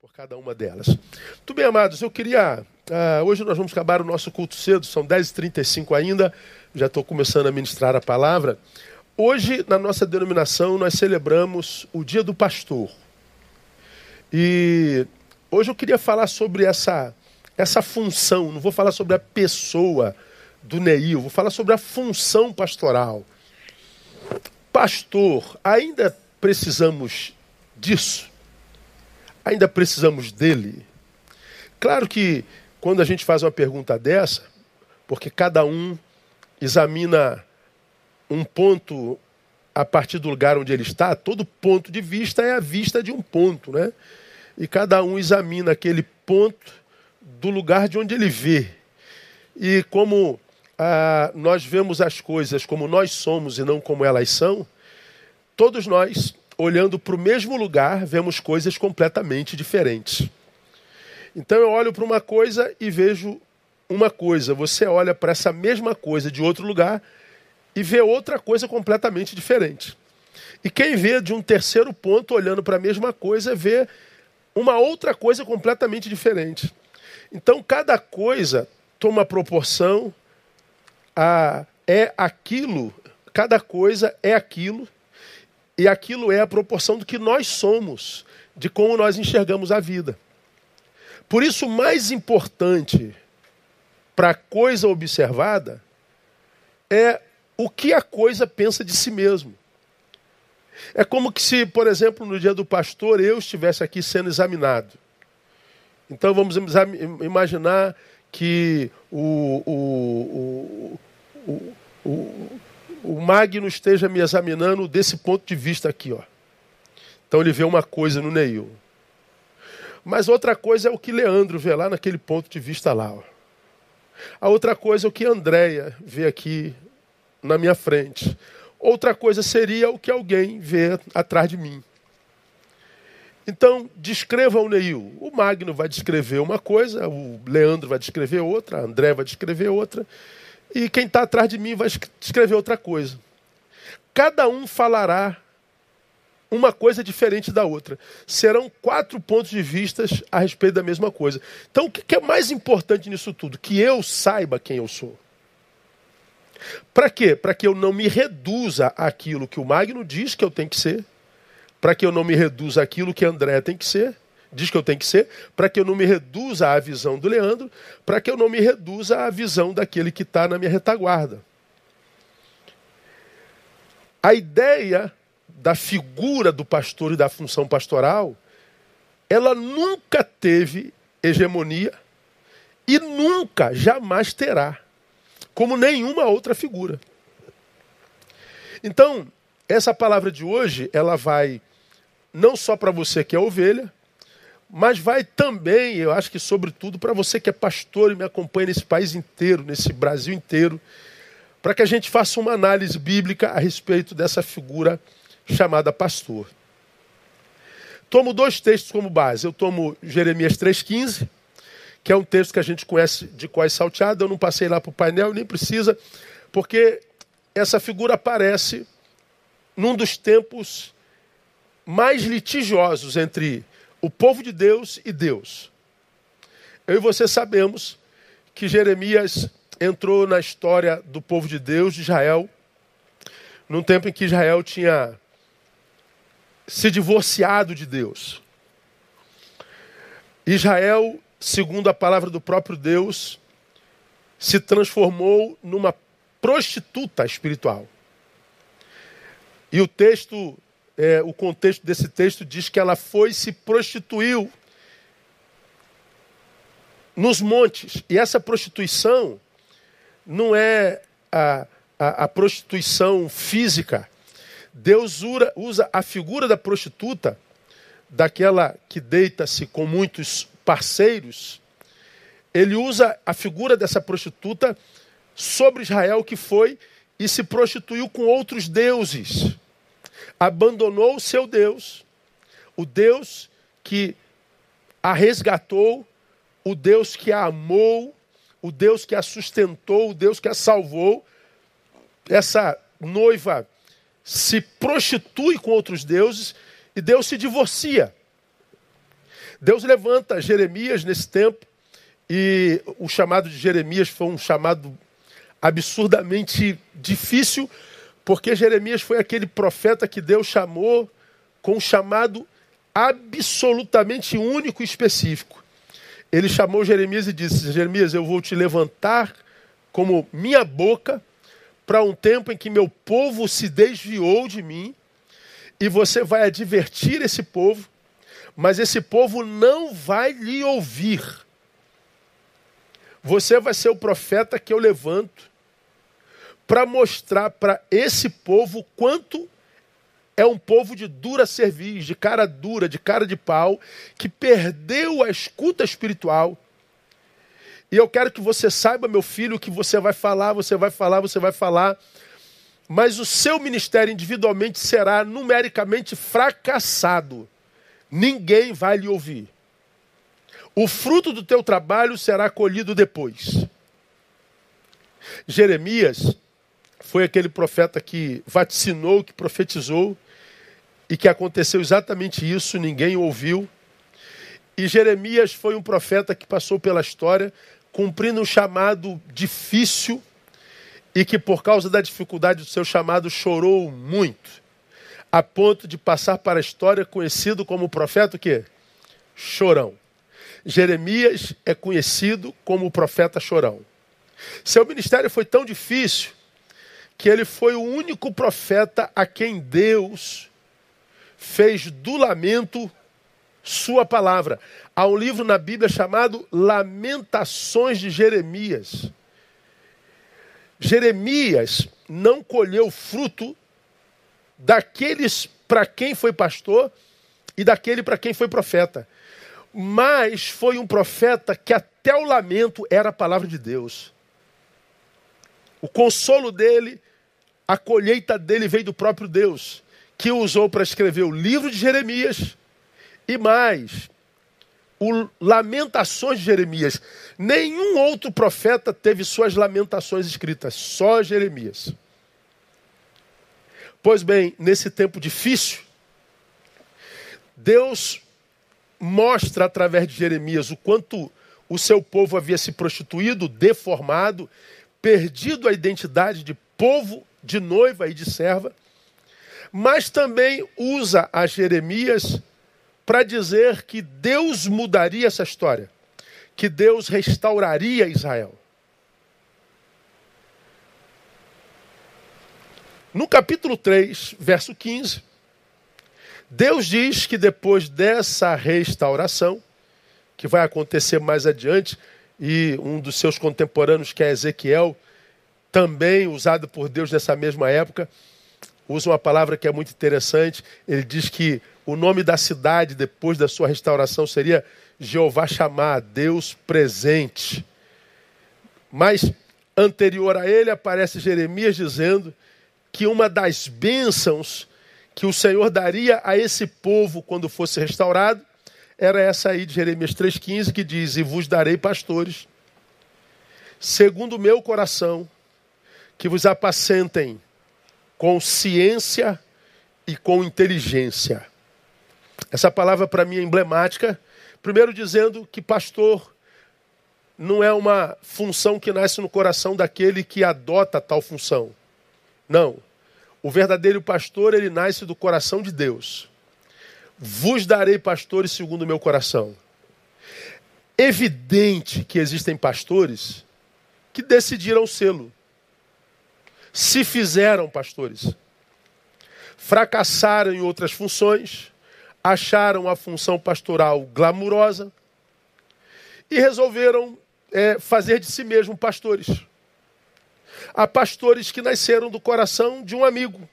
por cada uma delas. Muito bem, amados, eu queria. Uh, hoje nós vamos acabar o nosso culto cedo, são 10h35 ainda, já estou começando a ministrar a palavra. Hoje, na nossa denominação, nós celebramos o Dia do Pastor. E hoje eu queria falar sobre essa, essa função, não vou falar sobre a pessoa do Neil, vou falar sobre a função pastoral. Pastor, ainda precisamos disso? Ainda precisamos dele? Claro que quando a gente faz uma pergunta dessa, porque cada um examina um ponto a partir do lugar onde ele está, todo ponto de vista é a vista de um ponto, né? E cada um examina aquele ponto do lugar de onde ele vê. E como ah, nós vemos as coisas como nós somos e não como elas são, todos nós olhando para o mesmo lugar, vemos coisas completamente diferentes. Então eu olho para uma coisa e vejo uma coisa. Você olha para essa mesma coisa de outro lugar e vê outra coisa completamente diferente. E quem vê de um terceiro ponto, olhando para a mesma coisa, vê uma outra coisa completamente diferente. Então cada coisa toma proporção a é aquilo, cada coisa é aquilo e aquilo é a proporção do que nós somos, de como nós enxergamos a vida. Por isso, o mais importante para a coisa observada é o que a coisa pensa de si mesmo. É como que se, por exemplo, no dia do pastor, eu estivesse aqui sendo examinado. Então vamos imaginar que o, o, o, o o Magno esteja me examinando desse ponto de vista aqui, ó. Então ele vê uma coisa no Neil. Mas outra coisa é o que Leandro vê lá naquele ponto de vista lá. Ó. A outra coisa é o que Andréia vê aqui na minha frente. Outra coisa seria o que alguém vê atrás de mim. Então, descreva o Neil. O Magno vai descrever uma coisa, o Leandro vai descrever outra, a André vai descrever outra e quem está atrás de mim vai escrever outra coisa. Cada um falará uma coisa diferente da outra. Serão quatro pontos de vista a respeito da mesma coisa. Então, o que é mais importante nisso tudo? Que eu saiba quem eu sou. Para quê? Para que eu não me reduza àquilo que o Magno diz que eu tenho que ser, para que eu não me reduza àquilo que André tem que ser, diz que eu tenho que ser, para que eu não me reduza à visão do Leandro, para que eu não me reduza à visão daquele que está na minha retaguarda. A ideia da figura do pastor e da função pastoral, ela nunca teve hegemonia e nunca, jamais terá, como nenhuma outra figura. Então, essa palavra de hoje, ela vai não só para você que é ovelha, mas vai também, eu acho que sobretudo para você que é pastor e me acompanha nesse país inteiro, nesse Brasil inteiro, para que a gente faça uma análise bíblica a respeito dessa figura chamada pastor. Tomo dois textos como base. Eu tomo Jeremias 3,15, que é um texto que a gente conhece de quais salteado. Eu não passei lá para o painel, nem precisa, porque essa figura aparece num dos tempos mais litigiosos entre o povo de Deus e Deus. Eu e você sabemos que Jeremias entrou na história do povo de Deus, de Israel, num tempo em que Israel tinha se divorciado de Deus. Israel, segundo a palavra do próprio Deus, se transformou numa prostituta espiritual. E o texto é, o contexto desse texto diz que ela foi e se prostituiu nos montes. E essa prostituição não é a, a, a prostituição física. Deus usa, usa a figura da prostituta, daquela que deita-se com muitos parceiros, ele usa a figura dessa prostituta sobre Israel que foi e se prostituiu com outros deuses abandonou o seu Deus, o Deus que a resgatou, o Deus que a amou, o Deus que a sustentou, o Deus que a salvou. Essa noiva se prostitui com outros deuses e Deus se divorcia. Deus levanta Jeremias nesse tempo, e o chamado de Jeremias foi um chamado absurdamente difícil, porque Jeremias foi aquele profeta que Deus chamou com um chamado absolutamente único e específico. Ele chamou Jeremias e disse: Jeremias, eu vou te levantar como minha boca para um tempo em que meu povo se desviou de mim, e você vai advertir esse povo, mas esse povo não vai lhe ouvir. Você vai ser o profeta que eu levanto para mostrar para esse povo quanto é um povo de dura cerviz, de cara dura, de cara de pau, que perdeu a escuta espiritual. E eu quero que você saiba, meu filho, que você vai falar, você vai falar, você vai falar, mas o seu ministério individualmente será numericamente fracassado. Ninguém vai lhe ouvir. O fruto do teu trabalho será colhido depois. Jeremias foi aquele profeta que vaticinou, que profetizou, e que aconteceu exatamente isso, ninguém ouviu. E Jeremias foi um profeta que passou pela história cumprindo um chamado difícil e que por causa da dificuldade do seu chamado chorou muito, a ponto de passar para a história conhecido como profeta o quê? Chorão. Jeremias é conhecido como o profeta chorão. Seu ministério foi tão difícil que ele foi o único profeta a quem Deus fez do lamento sua palavra. Há um livro na Bíblia chamado Lamentações de Jeremias. Jeremias não colheu fruto daqueles para quem foi pastor e daquele para quem foi profeta. Mas foi um profeta que até o lamento era a palavra de Deus. O consolo dele a colheita dele veio do próprio Deus, que o usou para escrever o livro de Jeremias e mais, o Lamentações de Jeremias. Nenhum outro profeta teve suas lamentações escritas, só Jeremias. Pois bem, nesse tempo difícil, Deus mostra através de Jeremias o quanto o seu povo havia se prostituído, deformado, perdido a identidade de povo de noiva e de serva, mas também usa a Jeremias para dizer que Deus mudaria essa história, que Deus restauraria Israel. No capítulo 3, verso 15, Deus diz que depois dessa restauração, que vai acontecer mais adiante, e um dos seus contemporâneos, que é Ezequiel, também usado por Deus nessa mesma época, usa uma palavra que é muito interessante. Ele diz que o nome da cidade, depois da sua restauração, seria Jeová chamar, Deus presente. Mas anterior a ele aparece Jeremias dizendo que uma das bênçãos que o Senhor daria a esse povo quando fosse restaurado era essa aí de Jeremias 3,15 que diz: E vos darei pastores, segundo o meu coração, que vos apacentem com ciência e com inteligência. Essa palavra para mim é emblemática. Primeiro, dizendo que pastor não é uma função que nasce no coração daquele que adota tal função. Não. O verdadeiro pastor, ele nasce do coração de Deus. Vos darei pastores segundo o meu coração. Evidente que existem pastores que decidiram sê-lo se fizeram pastores. Fracassaram em outras funções, acharam a função pastoral glamurosa e resolveram é, fazer de si mesmo pastores. Há pastores que nasceram do coração de um amigo.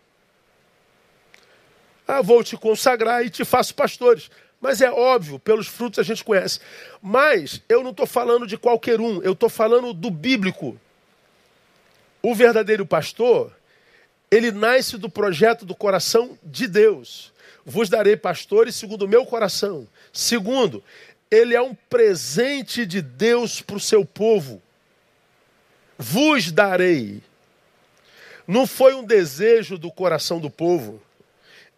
Ah, vou te consagrar e te faço pastores. Mas é óbvio, pelos frutos a gente conhece. Mas eu não estou falando de qualquer um, eu estou falando do bíblico. O verdadeiro pastor, ele nasce do projeto do coração de Deus. Vos darei pastores segundo o meu coração. Segundo, ele é um presente de Deus para o seu povo. Vos darei. Não foi um desejo do coração do povo.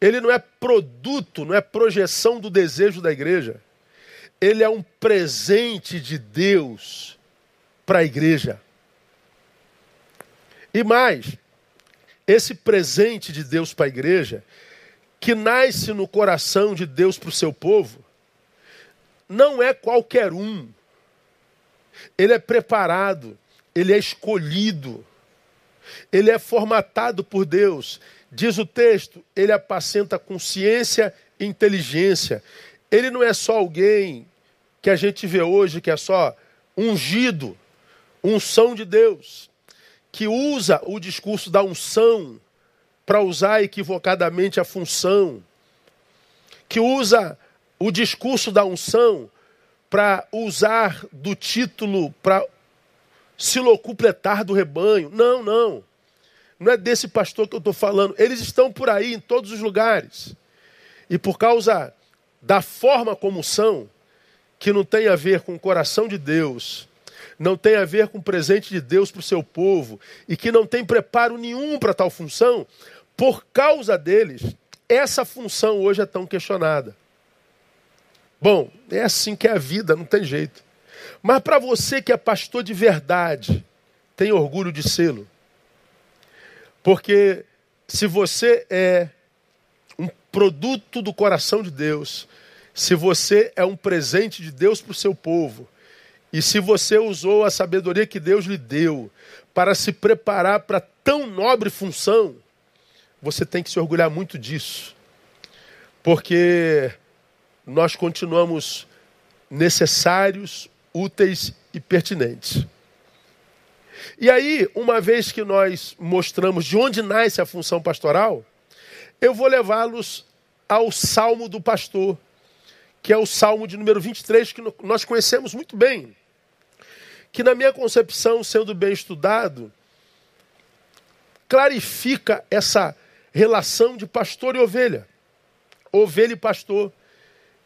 Ele não é produto, não é projeção do desejo da igreja. ele é um presente de Deus para a igreja. E mais, esse presente de Deus para a igreja, que nasce no coração de Deus para o seu povo, não é qualquer um. Ele é preparado, ele é escolhido, ele é formatado por Deus. Diz o texto, ele apacenta consciência e inteligência. Ele não é só alguém que a gente vê hoje, que é só ungido, unção de Deus, que usa o discurso da unção para usar equivocadamente a função, que usa o discurso da unção para usar do título para se locupletar do rebanho. Não, não. Não é desse pastor que eu estou falando. Eles estão por aí em todos os lugares. E por causa da forma como são, que não tem a ver com o coração de Deus, não tem a ver com o presente de Deus para o seu povo, e que não tem preparo nenhum para tal função, por causa deles, essa função hoje é tão questionada. Bom, é assim que é a vida, não tem jeito. Mas para você que é pastor de verdade, tem orgulho de sê-lo. Porque se você é um produto do coração de Deus, se você é um presente de Deus para o seu povo, e se você usou a sabedoria que Deus lhe deu para se preparar para tão nobre função, você tem que se orgulhar muito disso. Porque nós continuamos necessários, úteis e pertinentes. E aí, uma vez que nós mostramos de onde nasce a função pastoral, eu vou levá-los ao Salmo do Pastor, que é o Salmo de número 23, que nós conhecemos muito bem. Que, na minha concepção, sendo bem estudado, clarifica essa relação de pastor e ovelha, ovelha e pastor,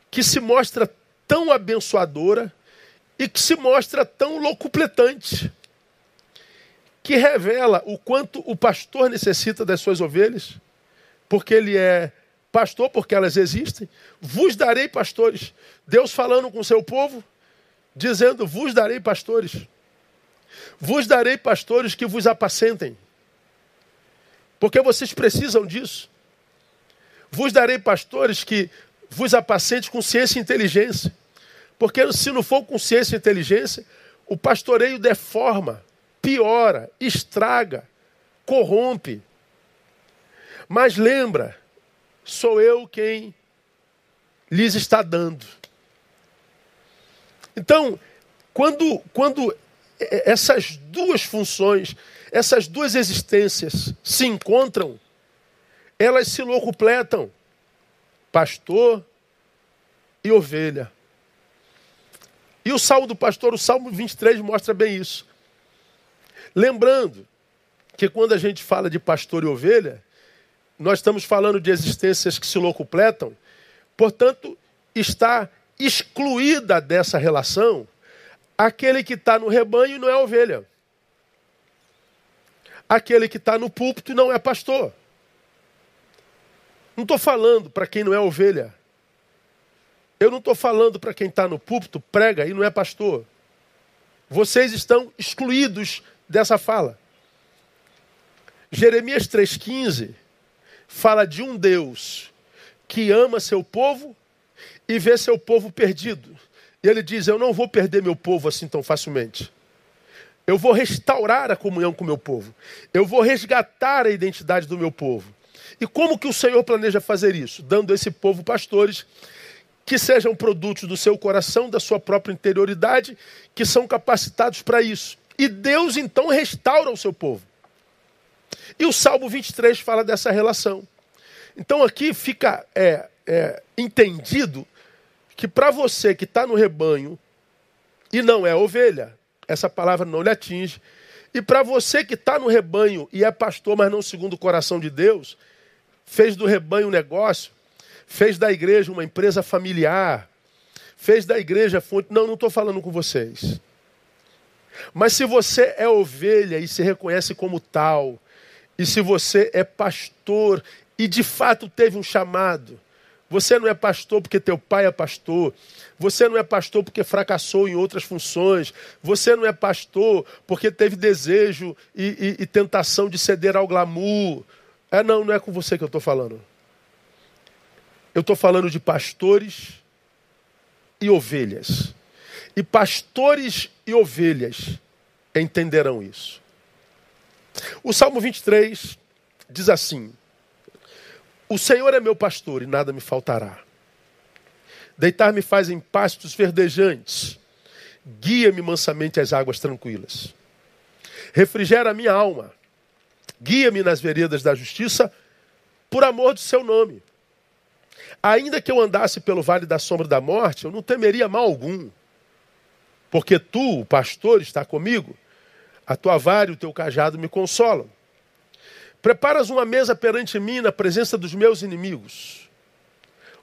que se mostra tão abençoadora e que se mostra tão locupletante, que revela o quanto o pastor necessita das suas ovelhas, porque ele é pastor, porque elas existem. Vos darei pastores. Deus falando com o seu povo, dizendo: Vos darei pastores. Vos darei pastores que vos apacentem. Porque vocês precisam disso. Vos darei pastores que vos apacentem com ciência e inteligência. Porque se não for com ciência e inteligência, o pastoreio deforma, piora, estraga, corrompe. Mas lembra, sou eu quem lhes está dando. Então, quando, quando essas duas funções, essas duas existências se encontram, elas se locupletam. Pastor e ovelha. E o salmo do pastor, o salmo 23, mostra bem isso. Lembrando que quando a gente fala de pastor e ovelha, nós estamos falando de existências que se locupletam, portanto, está excluída dessa relação aquele que está no rebanho não é ovelha. Aquele que está no púlpito não é pastor. Não estou falando para quem não é ovelha. Eu não estou falando para quem está no púlpito, prega e não é pastor. Vocês estão excluídos dessa fala. Jeremias 3,15 fala de um Deus que ama seu povo e vê seu povo perdido. E ele diz: Eu não vou perder meu povo assim tão facilmente. Eu vou restaurar a comunhão com o meu povo. Eu vou resgatar a identidade do meu povo. E como que o Senhor planeja fazer isso? Dando a esse povo pastores que sejam produtos do seu coração, da sua própria interioridade, que são capacitados para isso. E Deus então restaura o seu povo. E o Salmo 23 fala dessa relação. Então aqui fica é, é, entendido que para você que está no rebanho e não é ovelha, essa palavra não lhe atinge. E para você que está no rebanho e é pastor, mas não segundo o coração de Deus, fez do rebanho um negócio, fez da igreja uma empresa familiar, fez da igreja fonte. Não, não estou falando com vocês. Mas se você é ovelha e se reconhece como tal, e se você é pastor e de fato teve um chamado, Você não é pastor porque teu pai é pastor. Você não é pastor porque fracassou em outras funções. Você não é pastor porque teve desejo e, e, e tentação de ceder ao glamour. É, não, não é com você que eu estou falando. Eu estou falando de pastores e ovelhas. E pastores e ovelhas entenderão isso. O Salmo 23 diz assim: O Senhor é meu pastor e nada me faltará. Deitar-me faz em pastos verdejantes, guia-me mansamente às águas tranquilas. Refrigera a minha alma, guia-me nas veredas da justiça, por amor do seu nome. Ainda que eu andasse pelo vale da sombra da morte, eu não temeria mal algum, porque tu, o pastor, está comigo, a tua vara e o teu cajado me consolam. Preparas uma mesa perante mim na presença dos meus inimigos.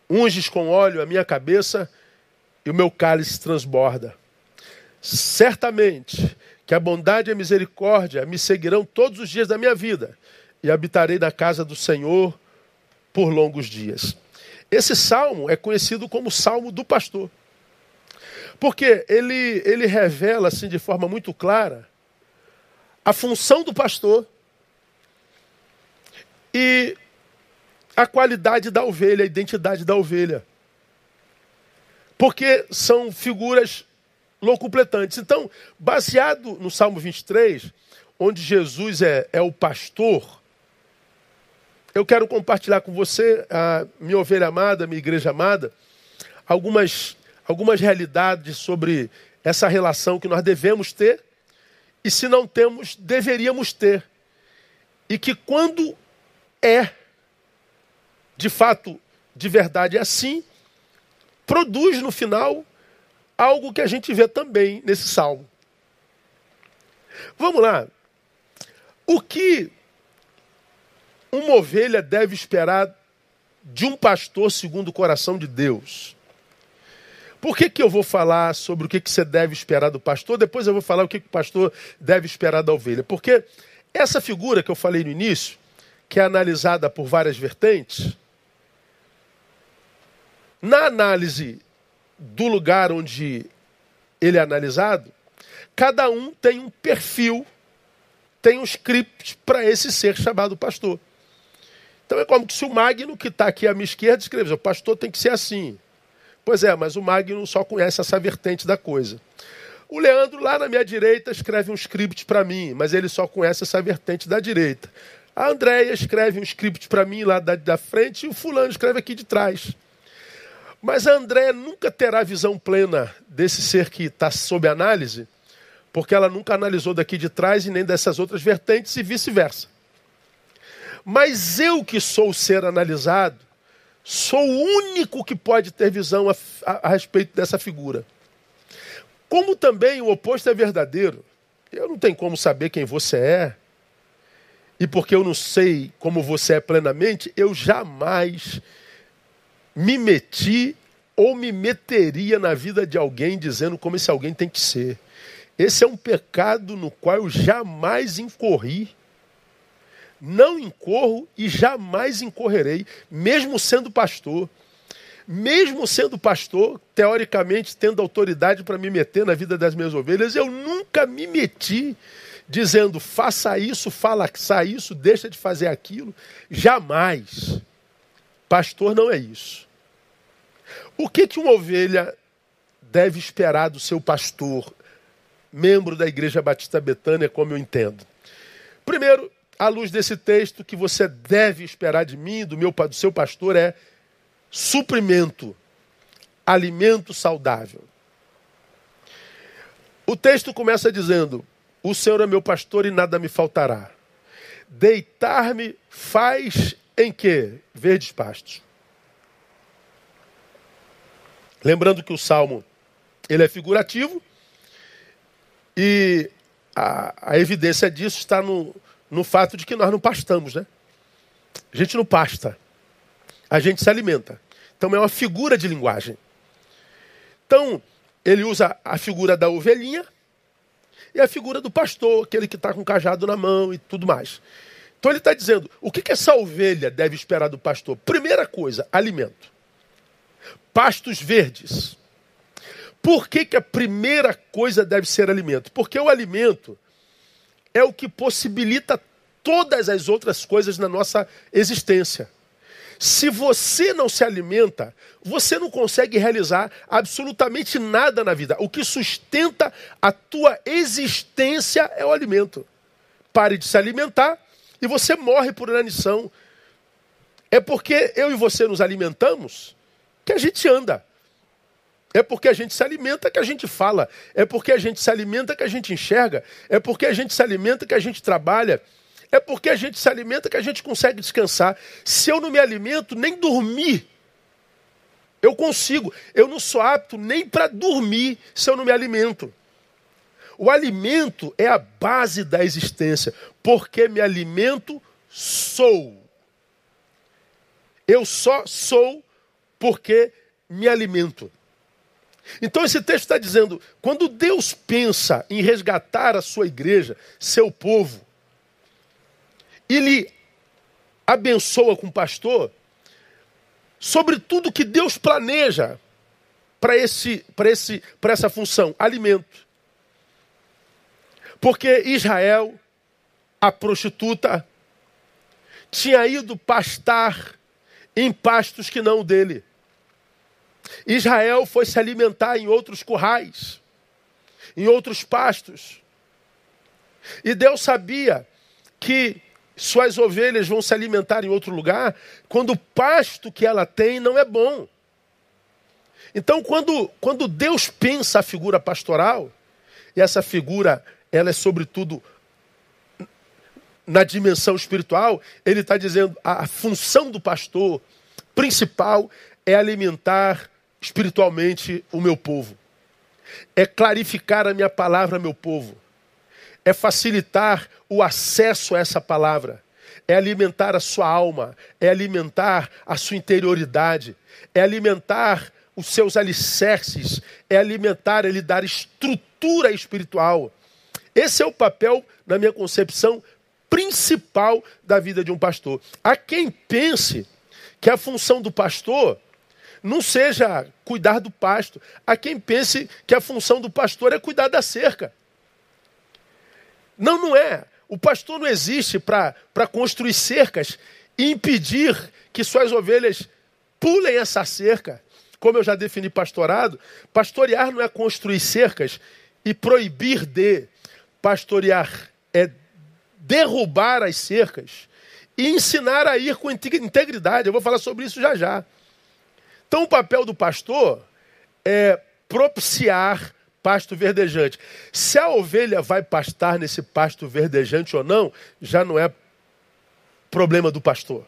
Unges com óleo a minha cabeça e o meu cálice transborda. Certamente que a bondade e a misericórdia me seguirão todos os dias da minha vida e habitarei na casa do Senhor por longos dias. Esse salmo é conhecido como salmo do pastor. Porque ele, ele revela assim de forma muito clara a função do pastor e a qualidade da ovelha, a identidade da ovelha. Porque são figuras locupletantes. Então, baseado no Salmo 23, onde Jesus é, é o pastor, eu quero compartilhar com você, a minha ovelha amada, minha igreja amada, algumas, algumas realidades sobre essa relação que nós devemos ter e, se não temos, deveríamos ter. E que quando é, de fato, de verdade assim, produz no final algo que a gente vê também nesse salmo. Vamos lá. O que uma ovelha deve esperar de um pastor segundo o coração de Deus? Por que, que eu vou falar sobre o que, que você deve esperar do pastor? Depois eu vou falar o que, que o pastor deve esperar da ovelha. Porque essa figura que eu falei no início, que é analisada por várias vertentes, na análise do lugar onde ele é analisado, cada um tem um perfil, tem um script para esse ser chamado pastor. Então é como se o Magno, que está aqui à minha esquerda, escrevesse: o pastor tem que ser assim. Pois é, mas o Magno só conhece essa vertente da coisa. O Leandro, lá na minha direita, escreve um script para mim, mas ele só conhece essa vertente da direita. A Andréia escreve um script para mim lá da, da frente e o fulano escreve aqui de trás. Mas a Andréia nunca terá visão plena desse ser que está sob análise, porque ela nunca analisou daqui de trás e nem dessas outras vertentes e vice-versa. Mas eu que sou o ser analisado, sou o único que pode ter visão a, a, a respeito dessa figura. Como também o oposto é verdadeiro, eu não tenho como saber quem você é, e porque eu não sei como você é plenamente, eu jamais me meti ou me meteria na vida de alguém dizendo como esse alguém tem que ser. Esse é um pecado no qual eu jamais incorri não incorro e jamais incorrerei, mesmo sendo pastor. Mesmo sendo pastor, teoricamente tendo autoridade para me meter na vida das minhas ovelhas, eu nunca me meti dizendo faça isso, faça isso, deixa de fazer aquilo. Jamais. Pastor não é isso. O que, que uma ovelha deve esperar do seu pastor, membro da Igreja Batista Betânia, como eu entendo? Primeiro, à luz desse texto, que você deve esperar de mim, do meu do seu pastor, é suprimento, alimento saudável. O texto começa dizendo: O Senhor é meu pastor e nada me faltará. Deitar-me faz em quê? Verdes pastos. Lembrando que o salmo ele é figurativo e a, a evidência disso está no, no fato de que nós não pastamos, né? A gente não pasta. A gente se alimenta. Então é uma figura de linguagem. Então, ele usa a figura da ovelhinha e a figura do pastor, aquele que está com o cajado na mão e tudo mais. Então ele está dizendo, o que, que essa ovelha deve esperar do pastor? Primeira coisa, alimento. pastos verdes. Por que, que a primeira coisa deve ser alimento? Porque o alimento é o que possibilita todas as outras coisas na nossa existência. Se você não se alimenta, você não consegue realizar absolutamente nada na vida. O que sustenta a tua existência é o alimento. Pare de se alimentar e você morre por inanição. É porque eu e você nos alimentamos que a gente anda. É porque a gente se alimenta que a gente fala. É porque a gente se alimenta que a gente enxerga. É porque a gente se alimenta que a gente trabalha. É porque a gente se alimenta que a gente consegue descansar. Se eu não me alimento, nem dormir eu consigo. Eu não sou apto nem para dormir se eu não me alimento. O alimento é a base da existência. Porque me alimento, sou. Eu só sou porque me alimento. Então esse texto está dizendo: quando Deus pensa em resgatar a sua igreja, seu povo, e lhe abençoa com pastor, sobre tudo que Deus planeja para esse, esse, essa função, alimento. Porque Israel, a prostituta, tinha ido pastar em pastos que não o dele. Israel foi se alimentar em outros currais, em outros pastos. E Deus sabia que suas ovelhas vão se alimentar em outro lugar quando o pasto que ela tem não é bom. Então, quando, quando Deus pensa a figura pastoral, e essa figura ela é sobretudo na dimensão espiritual, ele está dizendo a, função do pastor principal é alimentar espiritualmente o meu povo. É clarificar a minha palavra, meu povo. É facilitar o acesso a essa palavra. É alimentar a sua alma, é alimentar a sua interioridade, é alimentar os seus alicerces, é alimentar, é lhe dar estrutura espiritual. Esse é o papel, na minha concepção, principal da vida de um pastor. Há quem pense que a função do pastor não seja cuidar do pasto. Há quem pense que a função do pastor é cuidar da cerca. Não, não é. O pastor não existe para construir cercas e impedir que suas ovelhas pulem essa cerca. Como eu já defini pastorado, pastorear não é construir cercas e proibir de. Pastorear é derrubar as cercas e ensinar a ir com integridade. Eu vou falar sobre isso já já. Então, o papel do pastor é propiciar pasto verdejante. Se a ovelha vai pastar nesse pasto verdejante ou não, já não é problema do pastor.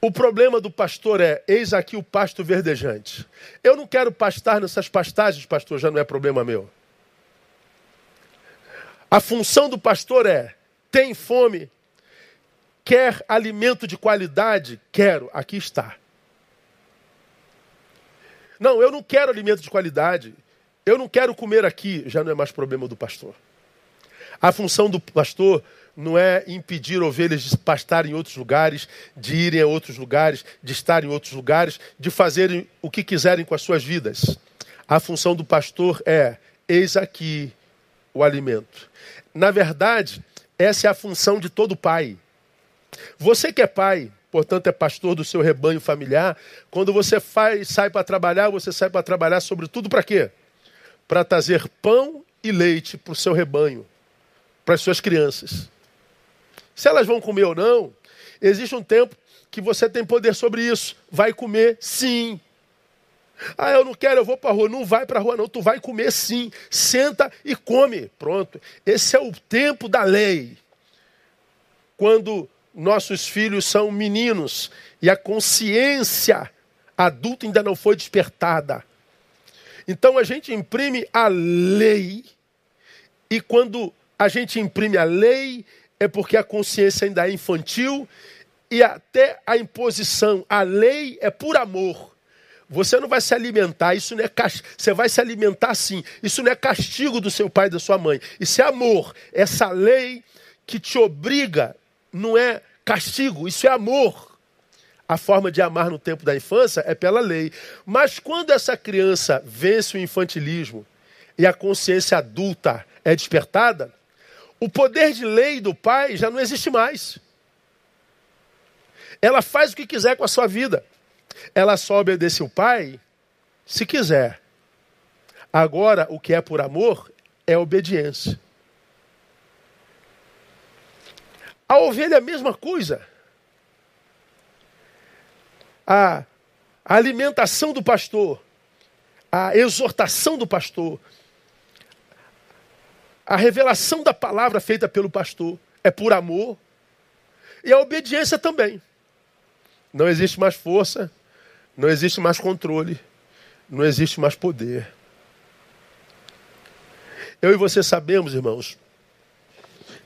O problema do pastor é: eis aqui o pasto verdejante. Eu não quero pastar nessas pastagens, pastor, já não é problema meu. A função do pastor é: tem fome, quer alimento de qualidade? Quero, aqui está. Não, eu não quero alimento de qualidade. Eu não quero comer aqui. Já não é mais problema do pastor. A função do pastor não é impedir ovelhas de pastar em outros lugares, de irem a outros lugares, de estar em outros lugares, de fazerem o que quiserem com as suas vidas. A função do pastor é: eis aqui o alimento. Na verdade, essa é a função de todo pai. Você que é pai, portanto é pastor do seu rebanho familiar, quando você faz, sai para trabalhar, você sai para trabalhar sobretudo para quê? Para trazer pão e leite para o seu rebanho, para as suas crianças. Se elas vão comer ou não, existe um tempo que você tem poder sobre isso. Vai comer sim. Ah, eu não quero, eu vou para a rua. Não vai para a rua, não. Tu vai comer sim. Senta e come. Pronto. Esse é o tempo da lei. Quando nossos filhos são meninos e a consciência adulta ainda não foi despertada. Então a gente imprime a lei, e quando a gente imprime a lei, é porque a consciência ainda é infantil, e até a imposição, a lei é por amor. Você não vai se alimentar, isso não é castigo. Você vai se alimentar sim. Isso não é castigo do seu pai e da sua mãe. Isso é amor. Essa lei que te obriga não é castigo, isso é amor. A forma de amar no tempo da infância é pela lei. Mas quando essa criança vence o infantilismo e a consciência adulta é despertada, o poder de lei do pai já não existe mais. Ela faz o que quiser com a sua vida. Ela só obedece o pai se quiser. Agora, o que é por amor é obediência. A ovelha é a mesma coisa. A, alimentação do pastor, a exortação do pastor, a revelação da palavra feita pelo pastor é por amor e a obediência também. Não existe mais força, não existe mais controle, não existe mais poder. Eu e você sabemos, irmãos,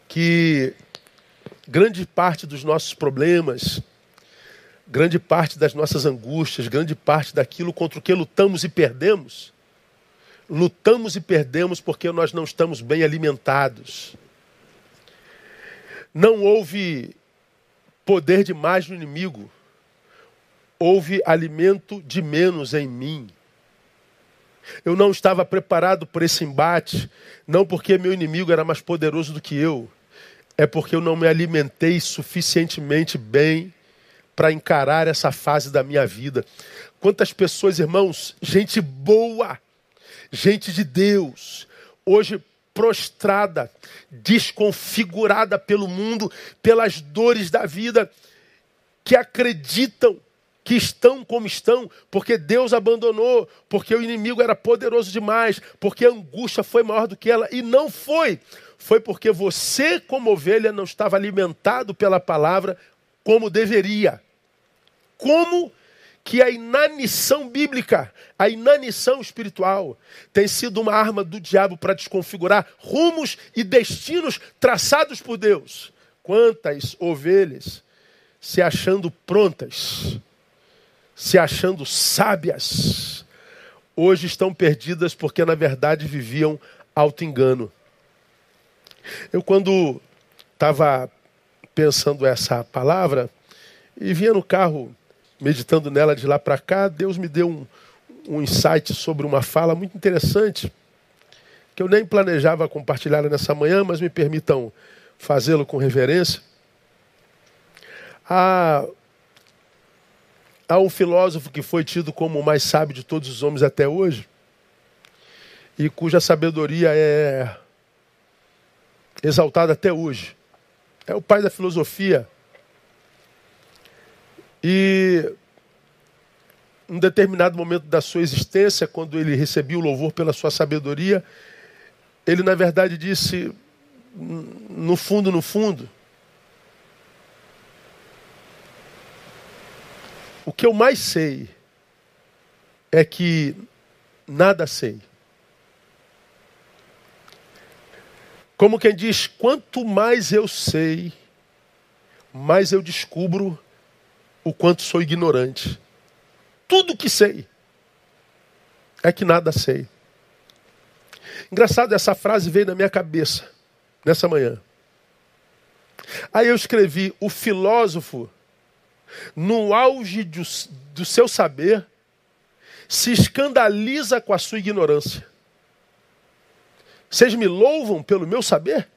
que grande parte dos nossos problemas, grande parte das nossas angústias, grande parte daquilo contra o que lutamos e perdemos, lutamos e perdemos porque nós não estamos bem alimentados. Não houve poder demais no inimigo, houve alimento de menos em mim. Eu não estava preparado para esse embate, não porque meu inimigo era mais poderoso do que eu, é porque eu não me alimentei suficientemente bem para encarar essa fase da minha vida. Quantas pessoas, irmãos, gente boa, gente de Deus, hoje prostrada, desconfigurada pelo mundo, pelas dores da vida, que acreditam que estão como estão, porque Deus abandonou, porque o inimigo era poderoso demais, porque a angústia foi maior do que ela, e não foi foi porque você, como ovelha, não estava alimentado pela palavra como deveria. Como que a inanição bíblica, a inanição espiritual, tem sido uma arma do diabo para desconfigurar rumos e destinos traçados por Deus. Quantas ovelhas se achando prontas, se achando sábias, hoje estão perdidas porque na verdade viviam auto-engano. Eu, quando estava pensando essa palavra e vinha no carro meditando nela de lá para cá, Deus me deu um, um insight sobre uma fala muito interessante que eu nem planejava compartilhar nessa manhã, mas me permitam fazê-lo com reverência. Há, há um filósofo que foi tido como o mais sábio de todos os homens até hoje e cuja sabedoria é exaltado até hoje. É o pai da filosofia. E em determinado momento da sua existência, quando ele recebia o louvor pela sua sabedoria, ele na verdade disse, no fundo, no fundo, o que eu mais sei é que nada sei. Como quem diz, quanto mais eu sei, mais eu descubro o quanto sou ignorante. Tudo que sei é que nada sei. Engraçado, essa frase veio na minha cabeça nessa manhã. Aí eu escrevi: o filósofo, no auge do, do seu saber, se escandaliza com a sua ignorância. Vocês me louvam pelo meu saber?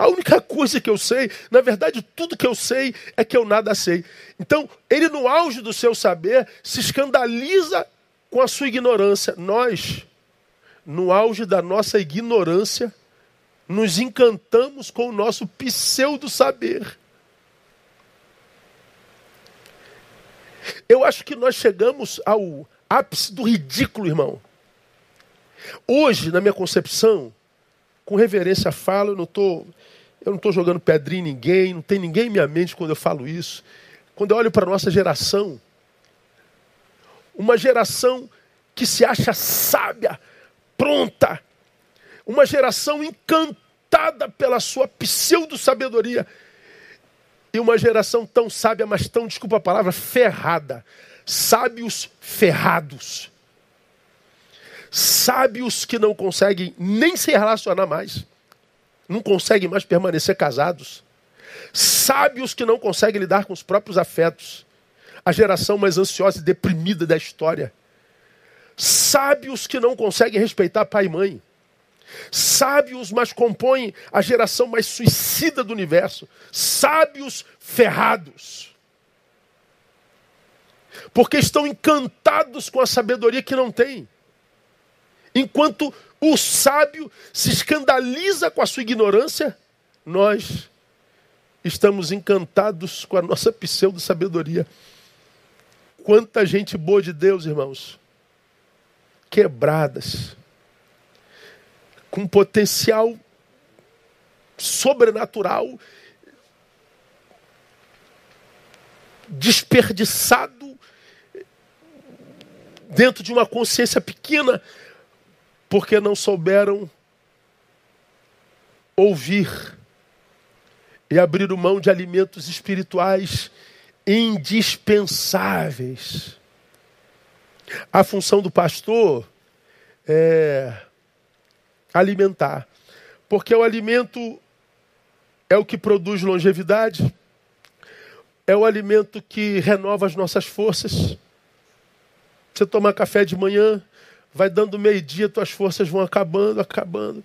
A única coisa que eu sei, na verdade, tudo que eu sei é que eu nada sei. Então, ele, no auge do seu saber, se escandaliza com a sua ignorância. Nós, no auge da nossa ignorância, nos encantamos com o nosso pseudo-saber. Eu acho que nós chegamos ao ápice do ridículo, irmão. Hoje, na minha concepção, com reverência falo, eu não estou eu não estou jogando pedrinha em ninguém, não tem ninguém em minha mente quando eu falo isso. Quando eu olho para a nossa geração, uma geração que se acha sábia, pronta, uma geração encantada pela sua pseudo-sabedoria, e uma geração tão sábia, mas tão, desculpa a palavra, ferrada. Sábios ferrados sábios que não conseguem nem se relacionar mais, não conseguem mais permanecer casados, sábios que não conseguem lidar com os próprios afetos, a geração mais ansiosa e deprimida da história, sábios que não conseguem respeitar pai e mãe, sábios, mas compõem a geração mais suicida do universo, sábios ferrados. Porque estão encantados com a sabedoria que não têm. Enquanto o sábio se escandaliza com a sua ignorância, nós estamos encantados com a nossa pseudo-sabedoria. Quanta gente boa de Deus, irmãos, quebradas, com potencial sobrenatural, desperdiçado dentro de uma consciência pequena, porque não souberam ouvir e abrir mão de alimentos espirituais indispensáveis. A função do pastor é alimentar, porque o alimento é o que produz longevidade, é o alimento que renova as nossas forças. Você tomar café de manhã, vai dando meio-dia, tuas forças vão acabando, acabando.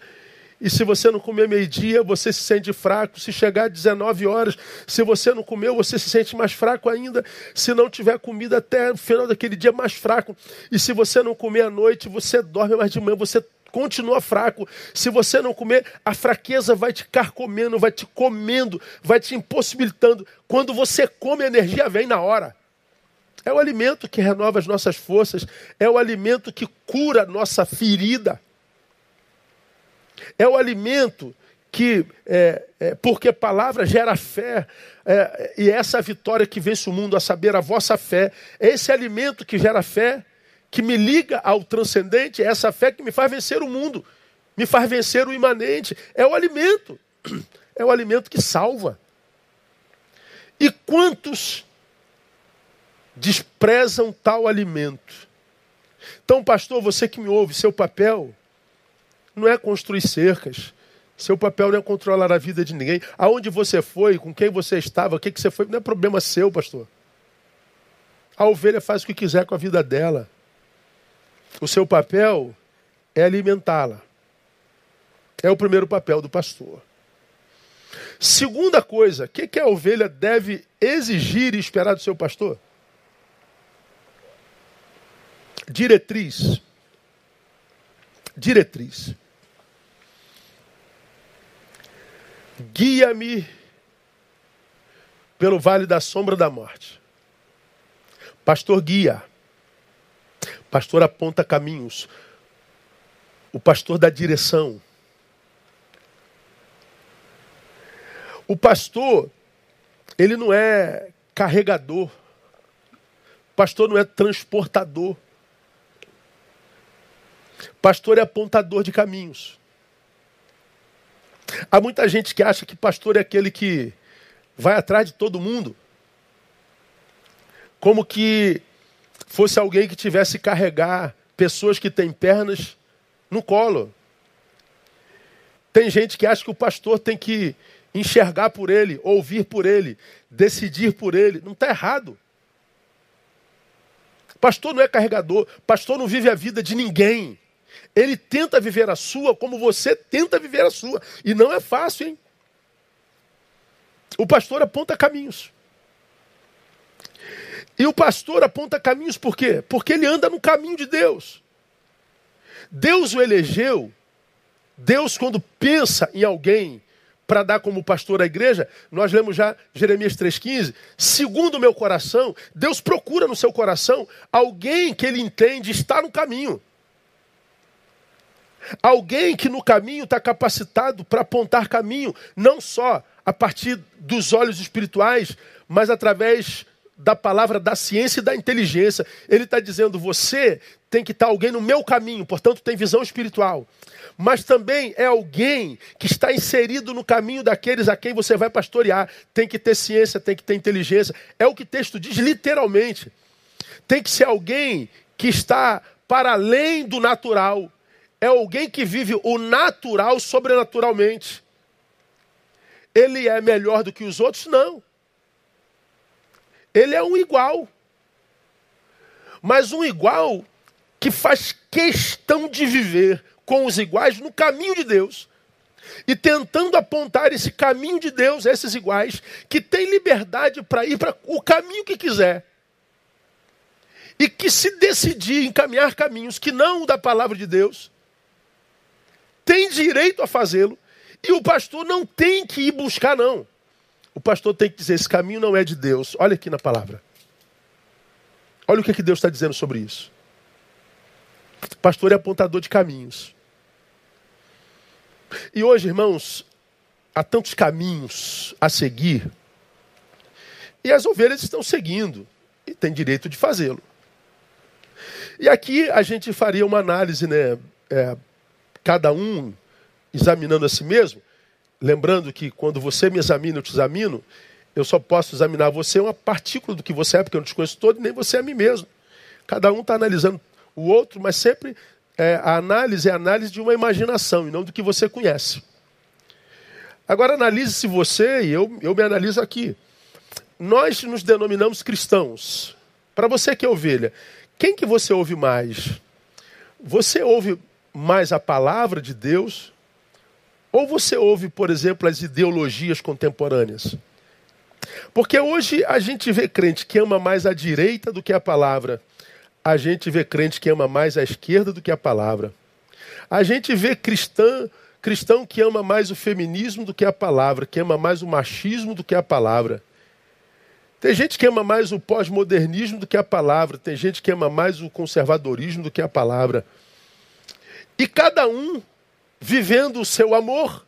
E se você não comer meio-dia, você se sente fraco. Se chegar às 19 horas, se você não comeu, você se sente mais fraco ainda. Se não tiver comida até o final daquele dia, mais fraco. E se você não comer à noite, você dorme, mas de manhã você continua fraco. Se você não comer, a fraqueza vai te carcomendo, vai te comendo, vai te impossibilitando. Quando você come, a energia vem na hora. É o alimento que renova as nossas forças, é o alimento que cura a nossa ferida. É o alimento que, é, é, porque palavra gera fé, é, e essa vitória que vence o mundo, a saber, a vossa fé, é esse alimento que gera fé, que me liga ao transcendente, é essa fé que me faz vencer o mundo, me faz vencer o imanente, é o alimento, é o alimento que salva. E quantos desprezam tal alimento. Então, pastor, você que me ouve, seu papel não é construir cercas. Seu papel não é controlar a vida de ninguém. Aonde você foi, com quem você estava, o que, que você foi, não é problema seu, pastor. A ovelha faz o que quiser com a vida dela. O seu papel é alimentá-la. É o primeiro papel do pastor. Segunda coisa, o que, que a ovelha deve exigir e esperar do seu pastor? Diretriz. Diretriz. Guia-me pelo vale da sombra da morte. Pastor guia. Pastor aponta caminhos. O pastor dá direção. O pastor, ele não é carregador. O pastor não é transportador. Pastor é apontador de caminhos. Há muita gente que acha que pastor é aquele que vai atrás de todo mundo, como que fosse alguém que tivesse carregar pessoas que têm pernas no colo. Tem gente que acha que o pastor tem que enxergar por ele, ouvir por ele, decidir por ele. Não está errado. Pastor não é carregador, pastor não vive a vida de ninguém. Ele tenta viver a sua como você tenta viver a sua. E não é fácil, hein? O pastor aponta caminhos. E o pastor aponta caminhos por quê? Porque ele anda no caminho de Deus. Deus o elegeu. Deus, quando pensa em alguém para dar como pastor à igreja, nós lemos já Jeremias 3,15. Segundo o meu coração, Deus procura no seu coração alguém que ele entende está no caminho. Alguém que no caminho está capacitado para apontar caminho, não só a partir dos olhos espirituais, mas através da palavra da ciência e da inteligência. Ele está dizendo: você tem que estar tá alguém no meu caminho, portanto, tem visão espiritual. Mas também é alguém que está inserido no caminho daqueles a quem você vai pastorear. Tem que ter ciência, tem que ter inteligência. É o que o texto diz literalmente. Tem que ser alguém que está para além do natural é alguém que vive o natural sobrenaturalmente. ele é melhor do que os outros? Não. Ele é um igual. Mas um igual que faz questão de viver com os iguais no caminho de Deus. E tentando apontar esse caminho de Deus esses iguais, que tem liberdade para ir para o caminho que quiser. E que se decidir encaminhar caminhos que não o da palavra de Deus, tem direito a fazê-lo. E o pastor não tem que ir buscar, não. O pastor tem que dizer: esse caminho não é de Deus. Olha aqui na palavra. Olha o que, é que Deus está dizendo sobre isso. O pastor é apontador de caminhos. E hoje, irmãos, há tantos caminhos a seguir. E as ovelhas estão seguindo. E tem direito de fazê-lo. E aqui a gente faria uma análise, né? É, cada um examinando a si mesmo. Lembrando que quando você me examina, eu te examino, eu só posso examinar você uma partícula do que você é, porque eu não te conheço todo, nem você é a mim mesmo. Cada um está analisando o outro, mas sempre é, a análise é a análise de uma imaginação e não do que você conhece. Agora analise-se você e eu, eu me analiso aqui. Nós nos denominamos cristãos. Para você que é ovelha, quem que você ouve mais? Você ouve mais a palavra de Deus ou você ouve, por exemplo, as ideologias contemporâneas? Porque hoje a gente vê crente que ama mais a direita do que a palavra. A gente vê crente que ama mais a esquerda do que a palavra. A gente vê cristã, cristão que ama mais o feminismo do que a palavra, que ama mais o machismo do que a palavra. Tem gente que ama mais o pós-modernismo do que a palavra, tem gente que ama mais o conservadorismo do que a palavra. E cada um vivendo o seu amor,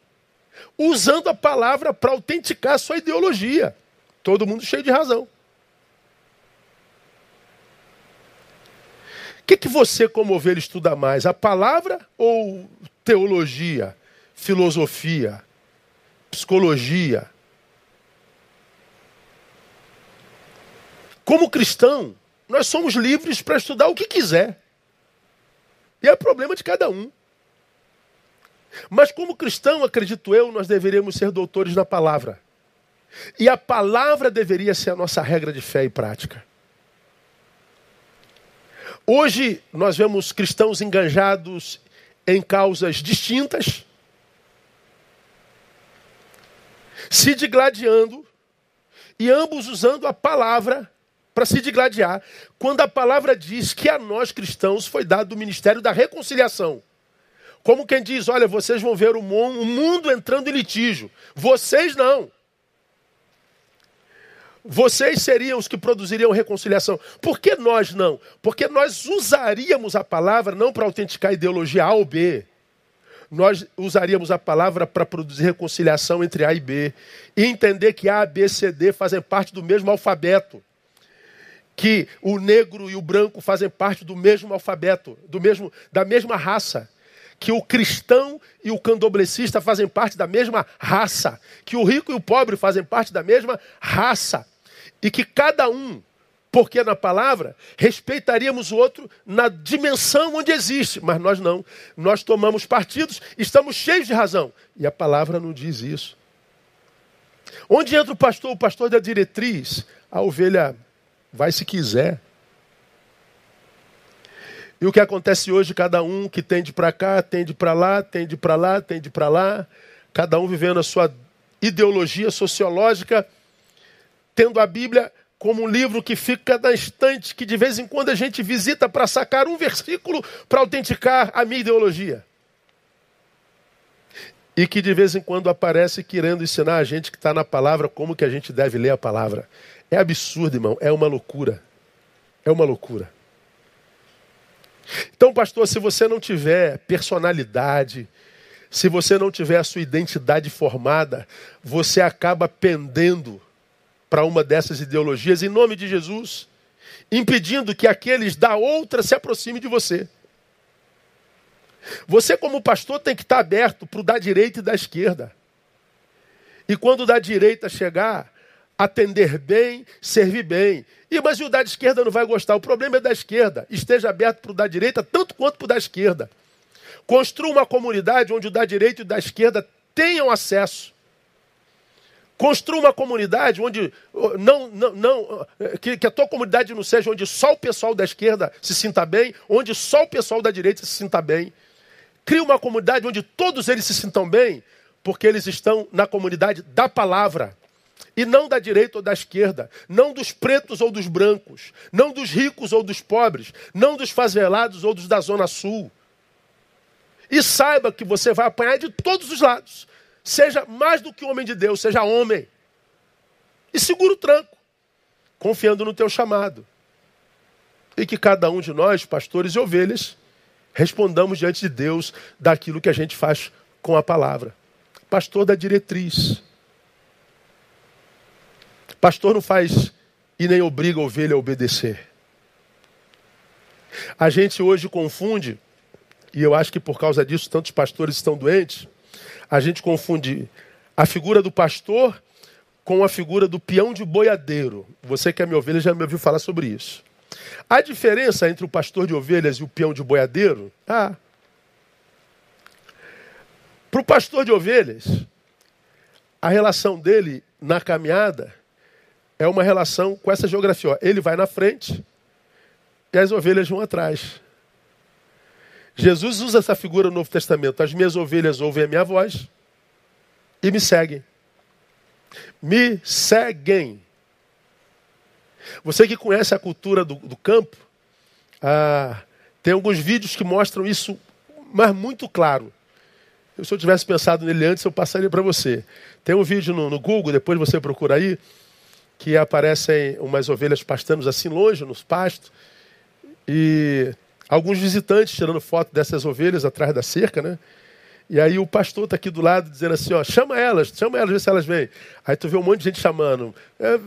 usando a palavra para autenticar a sua ideologia. Todo mundo cheio de razão. O que, que você, como ovelha, estuda mais? A palavra ou teologia, filosofia, psicologia? Como cristão, nós somos livres para estudar o que quiser. E é problema de cada um. Mas como cristão, acredito eu, nós deveríamos ser doutores na palavra. E a palavra deveria ser a nossa regra de fé e prática. Hoje nós vemos cristãos enganjados em causas distintas, se digladiando e ambos usando a palavra para se digladiar, quando a palavra diz que a nós cristãos foi dado o ministério da reconciliação. Como quem diz: olha, vocês vão ver o mundo entrando em litígio. Vocês não. Vocês seriam os que produziriam reconciliação. Por que nós não? Porque nós usaríamos a palavra não para autenticar ideologia A ou B. Nós usaríamos a palavra para produzir reconciliação entre A e B. E entender que A, B, C, D fazem parte do mesmo alfabeto. Que o negro e o branco fazem parte do mesmo alfabeto, do mesmo, da mesma raça que o cristão e o candoblecista fazem parte da mesma raça, que o rico e o pobre fazem parte da mesma raça, e que cada um, porque na palavra, respeitaríamos o outro na dimensão onde existe, mas nós não. Nós tomamos partidos, estamos cheios de razão, e a palavra não diz isso. Onde entra o pastor? O pastor da diretriz. A ovelha vai se quiser. E o que acontece hoje, cada um que tende para cá, tende para lá, tende para lá, tende para lá, cada um vivendo a sua ideologia sociológica, tendo a Bíblia como um livro que fica na estante, que de vez em quando a gente visita para sacar um versículo para autenticar a minha ideologia. E que de vez em quando aparece querendo ensinar a gente que está na palavra como que a gente deve ler a palavra. É absurdo, irmão. É uma loucura. É uma loucura. Então, pastor, se você não tiver personalidade, se você não tiver a sua identidade formada, você acaba pendendo para uma dessas ideologias em nome de Jesus, impedindo que aqueles da outra se aproximem de você. Você, como pastor, tem que estar aberto para o da direita e da esquerda. E quando o da direita chegar, atender bem, servir bem. E, mas o da esquerda não vai gostar. O problema é da esquerda. Esteja aberto para o da direita, tanto quanto para o da esquerda. Construa uma comunidade onde o da direita e o da esquerda tenham acesso. Construa uma comunidade onde não, não, não que, que, a tua comunidade não seja onde só o pessoal da esquerda se sinta bem, onde só o pessoal da direita se sinta bem. Crie uma comunidade onde todos eles se sintam bem, porque eles estão na comunidade da palavra. E não da direita ou da esquerda, não dos pretos ou dos brancos, não dos ricos ou dos pobres, não dos favelados ou dos da Zona Sul. E saiba que você vai apanhar de todos os lados. Seja mais do que homem de Deus, seja homem. E segura o tranco, confiando no teu chamado. E que cada um de nós, pastores e ovelhas, respondamos diante de Deus daquilo que a gente faz com a palavra. Pastor da diretriz. Pastor não faz e nem obriga a ovelha a obedecer. A gente hoje confunde, e eu acho que por causa disso tantos pastores estão doentes, a gente confunde a figura do pastor com a figura do peão de boiadeiro. Você que é minha ovelha já me ouviu falar sobre isso. A diferença entre o pastor de ovelhas e o peão de boiadeiro? Ah. Para o pastor de ovelhas, a relação dele na caminhada é uma relação com essa geografia. Ele vai na frente e as ovelhas vão atrás. Jesus usa essa figura no Novo Testamento. As minhas ovelhas ouvem a minha voz e me seguem. Me seguem. Você que conhece a cultura do, do campo, ah, tem alguns vídeos que mostram isso, mas muito claro. Se eu tivesse pensado nele antes, eu passaria para você. Tem um vídeo no, no, Google, depois você procura aí, que aparecem umas ovelhas pastando assim longe, nos pastos, e alguns visitantes tirando foto dessas ovelhas atrás da cerca, né? E aí o pastor está aqui do lado dizendo assim, ó, chama elas, chama elas, vê se elas vêm. Aí tu vê um monte de gente chamando. É,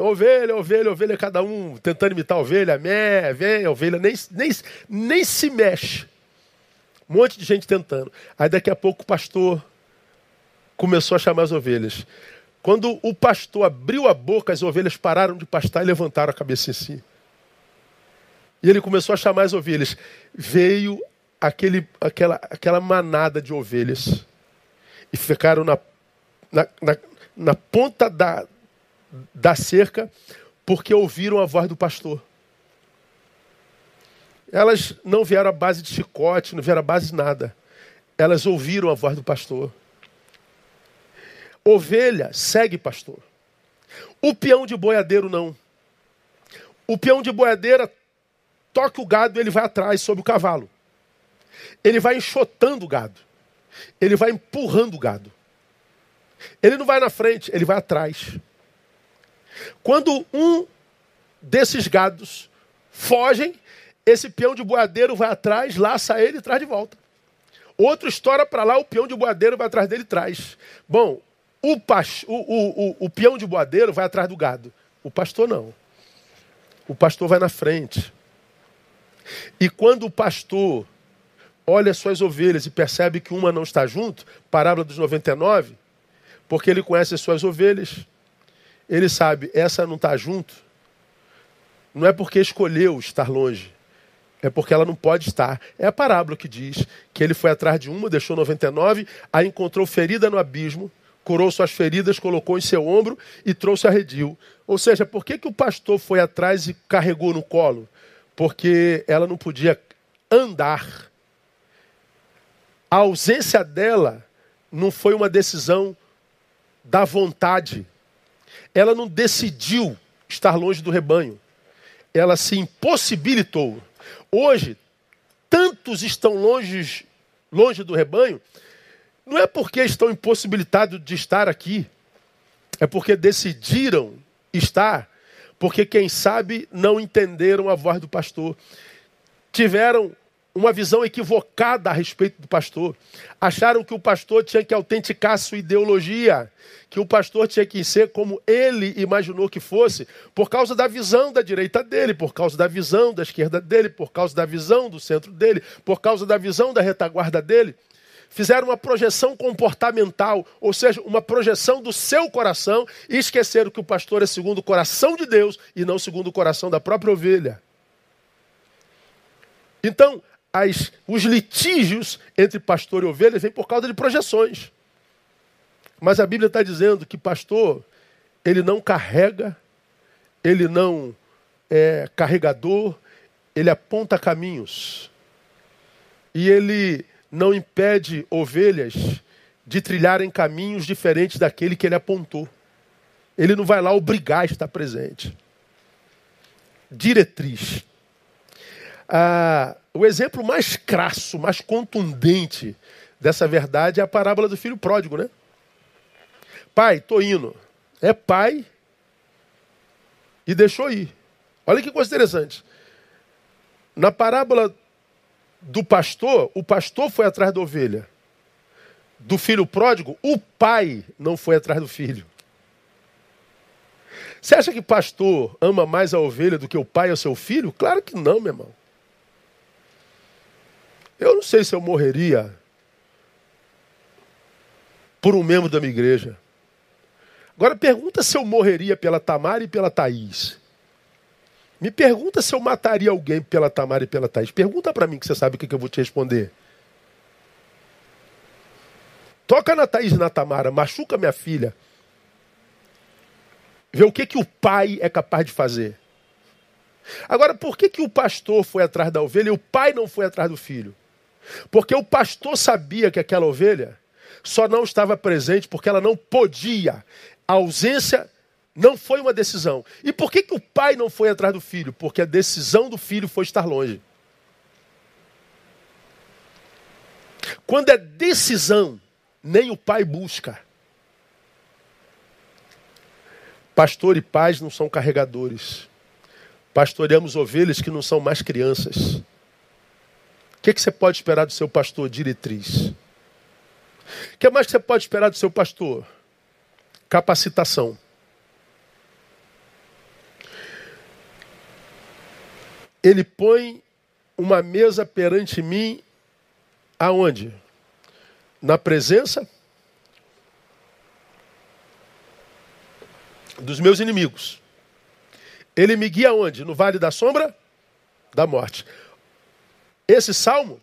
ovelha, ovelha, ovelha, cada um tentando imitar a ovelha, mé, vem, ovelha nem, nem, nem se mexe. Um monte de gente tentando. Aí daqui a pouco o pastor começou a chamar as ovelhas. Quando o pastor abriu a boca, as ovelhas pararam de pastar e levantaram a cabeça em si. E ele começou a chamar as ovelhas. Veio aquele, aquela, aquela manada de ovelhas e ficaram na, na, na, na ponta da, da cerca porque ouviram a voz do pastor. Elas não vieram à base de chicote, não vieram à base de nada. Elas ouviram a voz do pastor. Ovelha segue pastor. O peão de boiadeiro não. O peão de boiadeira toca o gado, ele vai atrás sobre o cavalo. Ele vai enxotando o gado. Ele vai empurrando o gado. Ele não vai na frente, ele vai atrás. Quando um desses gados fogem, esse peão de boadeiro vai atrás, laça ele e traz de volta. Outro estoura para lá, o peão de boadeiro vai atrás dele e traz. Bom, o, o, o, o, peão de boadeiro vai atrás do gado. O pastor não. O pastor vai na frente. E quando o pastor olha as suas ovelhas e percebe que uma não está junto, parábola dos 99, porque ele conhece as suas ovelhas, ele sabe, essa não está junto, não é porque escolheu estar longe, é porque ela não pode estar. É a parábola que diz que ele foi atrás de uma, deixou 99, a encontrou ferida no abismo, curou suas feridas, colocou em seu ombro e trouxe a redil. Ou seja, por que, que o pastor foi atrás e carregou no colo? Porque ela não podia andar a ausência dela não foi uma decisão da vontade. Ela não decidiu estar longe do rebanho. Ela se impossibilitou. Hoje, tantos estão longe, longe do rebanho, não é porque estão impossibilitados de estar aqui, é porque decidiram estar, porque quem sabe não entenderam a voz do pastor. Tiveram uma visão equivocada a respeito do pastor. Acharam que o pastor tinha que autenticar sua ideologia, que o pastor tinha que ser como ele imaginou que fosse, por causa da visão da direita dele, por causa da visão da esquerda dele, por causa da visão do centro dele, por causa da visão da retaguarda dele. Fizeram uma projeção comportamental, ou seja, uma projeção do seu coração, e esqueceram que o pastor é segundo o coração de Deus e não segundo o coração da própria ovelha. Então, as, os litígios entre pastor e ovelha vêm por causa de projeções. Mas a Bíblia está dizendo que pastor, ele não carrega, ele não é carregador, ele aponta caminhos. E ele não impede ovelhas de trilharem caminhos diferentes daquele que ele apontou. Ele não vai lá obrigar a estar presente. Diretriz. Ah, o exemplo mais crasso, mais contundente dessa verdade é a parábola do filho pródigo, né? Pai, tô indo. É pai e deixou ir. Olha que coisa interessante. Na parábola do pastor, o pastor foi atrás da ovelha. Do filho pródigo, o pai não foi atrás do filho. Você acha que pastor ama mais a ovelha do que o pai ao seu filho? Claro que não, meu irmão. Eu não sei se eu morreria por um membro da minha igreja. Agora pergunta se eu morreria pela Tamara e pela Thaís. Me pergunta se eu mataria alguém pela Tamara e pela Thaís. Pergunta para mim que você sabe o que eu vou te responder. Toca na Thaís e na Tamara, machuca minha filha. Vê o que, que o pai é capaz de fazer. Agora, por que, que o pastor foi atrás da ovelha e o pai não foi atrás do filho? Porque o pastor sabia que aquela ovelha só não estava presente porque ela não podia. A ausência não foi uma decisão. E por que, que o pai não foi atrás do filho? Porque a decisão do filho foi estar longe. Quando é decisão, nem o pai busca. Pastor e pais não são carregadores. Pastoreamos ovelhas que não são mais crianças. O que, que você pode esperar do seu pastor? Diretriz. O que mais que você pode esperar do seu pastor? Capacitação. Ele põe uma mesa perante mim aonde? Na presença dos meus inimigos. Ele me guia aonde? No vale da sombra da morte. Esse salmo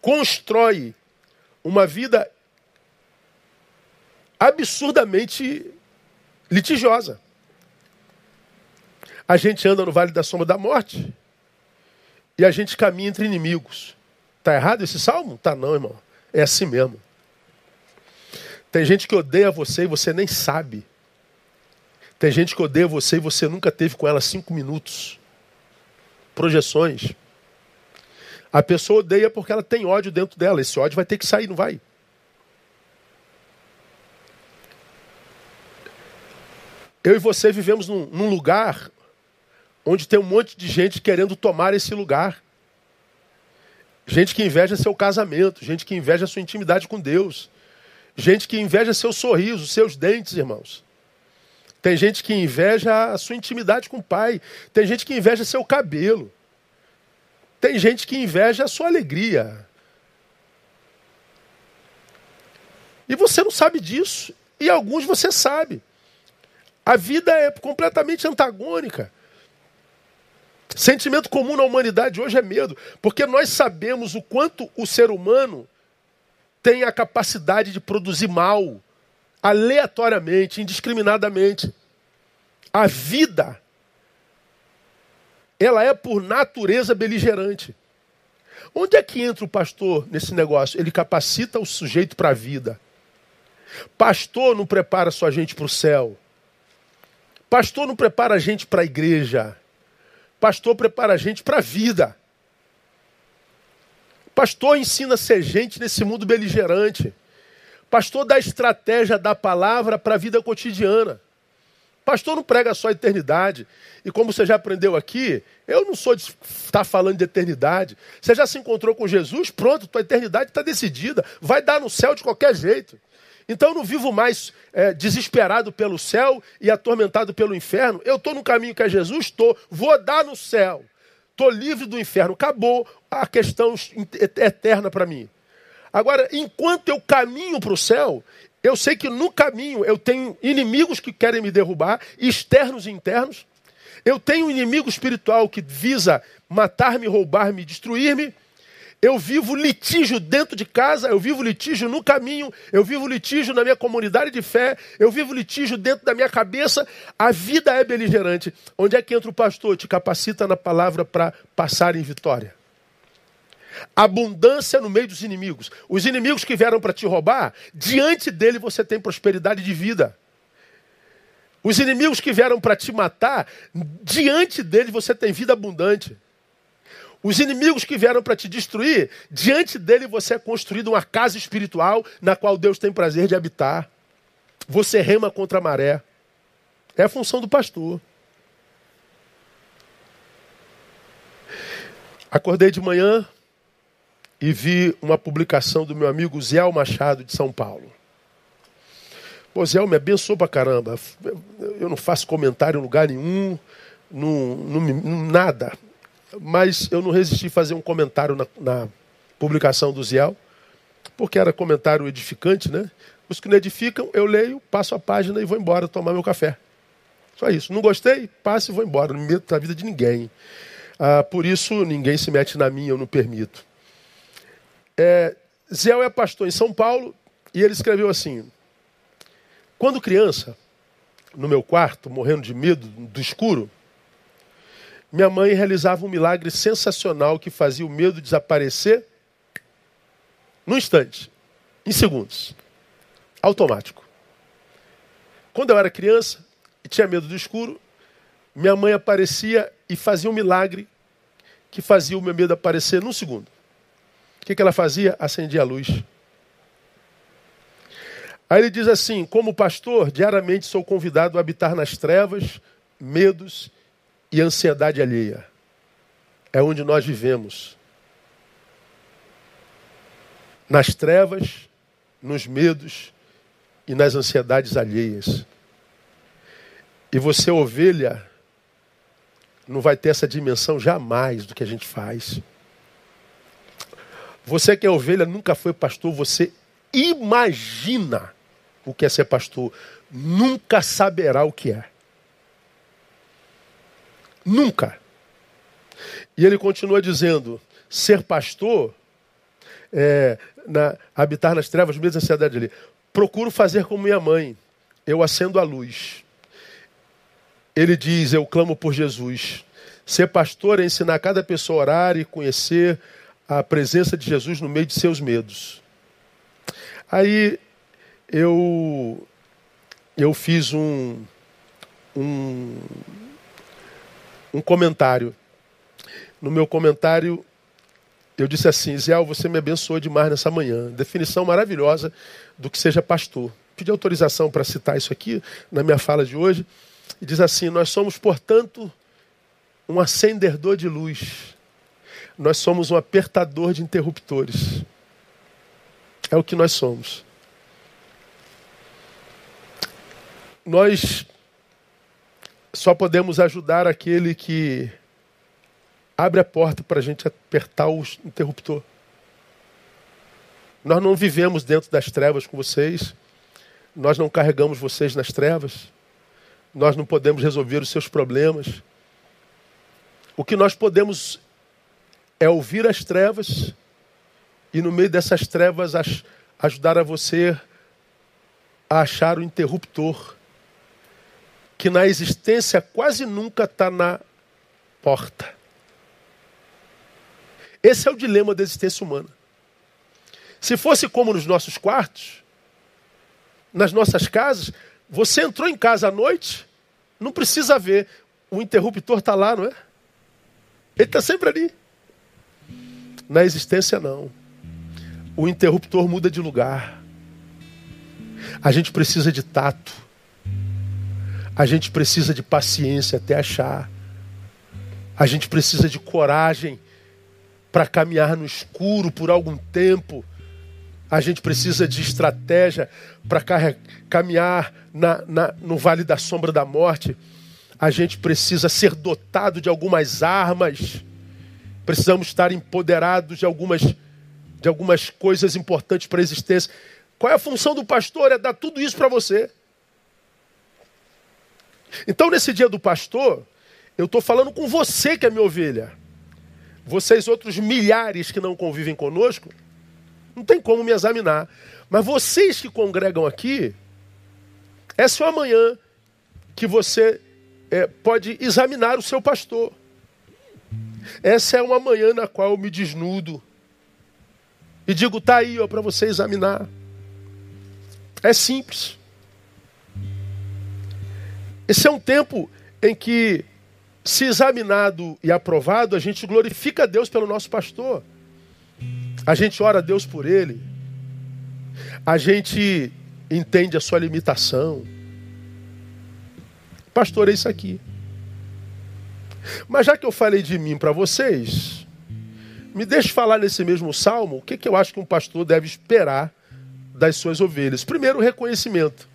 constrói uma vida absurdamente litigiosa. A gente anda no vale da sombra da morte e a gente caminha entre inimigos. Está errado esse salmo? Tá não, irmão. É assim mesmo. Tem gente que odeia você e você nem sabe. Tem gente que odeia você e você nunca teve com ela cinco minutos. Projeções. A pessoa odeia porque ela tem ódio dentro dela. Esse ódio vai ter que sair, não vai? Eu e você vivemos num, num lugar onde tem um monte de gente querendo tomar esse lugar. Gente que inveja seu casamento, gente que inveja sua intimidade com Deus, gente que inveja seu sorriso, seus dentes, irmãos. Tem gente que inveja a sua intimidade com o pai, tem gente que inveja seu cabelo, tem gente que inveja a sua alegria. E você não sabe disso, e alguns você sabe. A vida é completamente antagônica. Sentimento comum na humanidade hoje é medo, porque nós sabemos o quanto o ser humano tem a capacidade de produzir mal, aleatoriamente, indiscriminadamente. A vida, ela é por natureza beligerante. Onde é que entra o pastor nesse negócio? Ele capacita o sujeito para a vida. Pastor não prepara sua gente para o céu. Pastor não prepara a gente para a igreja. Pastor prepara a gente para a vida. Pastor ensina a ser gente nesse mundo beligerante. Pastor dá estratégia da palavra para a vida cotidiana. Pastor não prega só a eternidade. E como você já aprendeu aqui, eu não sou de estar falando de eternidade. Você já se encontrou com Jesus? Pronto, tua eternidade está decidida. Vai dar no céu de qualquer jeito. Então eu não vivo mais é, desesperado pelo céu e atormentado pelo inferno. Eu estou no caminho que é Jesus, estou, vou dar no céu. Estou livre do inferno. Acabou a questão eterna para mim. Agora, enquanto eu caminho para o céu, eu sei que no caminho eu tenho inimigos que querem me derrubar, externos e internos. Eu tenho um inimigo espiritual que visa matar-me, roubar-me, destruir-me. Eu vivo litígio dentro de casa, eu vivo litígio no caminho, eu vivo litígio na minha comunidade de fé, eu vivo litígio dentro da minha cabeça. A vida é beligerante. Onde é que entra o pastor? Te capacita na palavra para passar em vitória. Abundância no meio dos inimigos. Os inimigos que vieram para te roubar, diante dele você tem prosperidade de vida. Os inimigos que vieram para te matar, diante dele você tem vida abundante. Os inimigos que vieram para te destruir, diante dele você é construído uma casa espiritual na qual Deus tem prazer de habitar. Você rema contra a maré. É a função do pastor. Acordei de manhã e vi uma publicação do meu amigo Zé Machado de São Paulo. Pô, Zé me abençoou pra caramba. Eu não faço comentário em lugar nenhum, não, não, nada mas eu não resisti a fazer um comentário na, na publicação do Ziel, porque era comentário edificante, né? Os que não edificam, eu leio, passo a página e vou embora tomar meu café. Só isso. Não gostei? Passo e vou embora. Não me meto na vida de ninguém. Ah, por isso, ninguém se mete na minha, eu não permito. É, é pastor em São Paulo e ele escreveu assim: Quando criança, no meu quarto, morrendo de medo do escuro, minha mãe realizava um milagre sensacional que fazia o medo desaparecer no instante, em segundos. Automático. Quando eu era criança e tinha medo do escuro, minha mãe aparecia e fazia um milagre que fazia o meu medo aparecer num segundo. O que, que ela fazia? Acendia a luz. Aí ele diz assim: como pastor, diariamente sou convidado a habitar nas trevas, medos e ansiedade alheia. É onde nós vivemos. Nas trevas, nos medos e nas ansiedades alheias. E você, ovelha, não vai ter essa dimensão jamais do que a gente faz. Você que é ovelha nunca foi pastor, você imagina o que é ser pastor, nunca saberá o que é. Nunca. E ele continua dizendo: ser pastor, é, na, habitar nas trevas, mesmo ansiedade ali. Procuro fazer como minha mãe, eu acendo a luz. Ele diz: Eu clamo por Jesus. Ser pastor é ensinar cada pessoa a orar e conhecer a presença de Jesus no meio de seus medos. Aí eu eu fiz um, um um comentário. No meu comentário, eu disse assim: Zé, você me abençoou demais nessa manhã. Definição maravilhosa do que seja pastor. Pedi autorização para citar isso aqui na minha fala de hoje. E diz assim: Nós somos, portanto, um acendedor de luz. Nós somos um apertador de interruptores. É o que nós somos. Nós só podemos ajudar aquele que abre a porta para a gente apertar o interruptor. Nós não vivemos dentro das trevas com vocês, nós não carregamos vocês nas trevas, nós não podemos resolver os seus problemas. O que nós podemos é ouvir as trevas e, no meio dessas trevas, ajudar a você a achar o interruptor que na existência quase nunca está na porta. Esse é o dilema da existência humana. Se fosse como nos nossos quartos, nas nossas casas, você entrou em casa à noite, não precisa ver, o interruptor está lá, não é? Ele está sempre ali. Na existência, não. O interruptor muda de lugar. A gente precisa de tato. A gente precisa de paciência até achar. A gente precisa de coragem para caminhar no escuro por algum tempo. A gente precisa de estratégia para caminhar na, na, no vale da sombra da morte. A gente precisa ser dotado de algumas armas. Precisamos estar empoderados de algumas, de algumas coisas importantes para a existência. Qual é a função do pastor? É dar tudo isso para você. Então, nesse dia do pastor, eu estou falando com você que é minha ovelha. Vocês, outros milhares que não convivem conosco, não tem como me examinar. Mas vocês que congregam aqui, essa é uma manhã que você é, pode examinar o seu pastor. Essa é uma manhã na qual eu me desnudo e digo, tá aí para você examinar. É simples. Esse é um tempo em que, se examinado e aprovado, a gente glorifica a Deus pelo nosso pastor. A gente ora a Deus por ele. A gente entende a sua limitação. Pastor, é isso aqui. Mas já que eu falei de mim para vocês, me deixe falar nesse mesmo salmo o que, que eu acho que um pastor deve esperar das suas ovelhas. Primeiro, reconhecimento.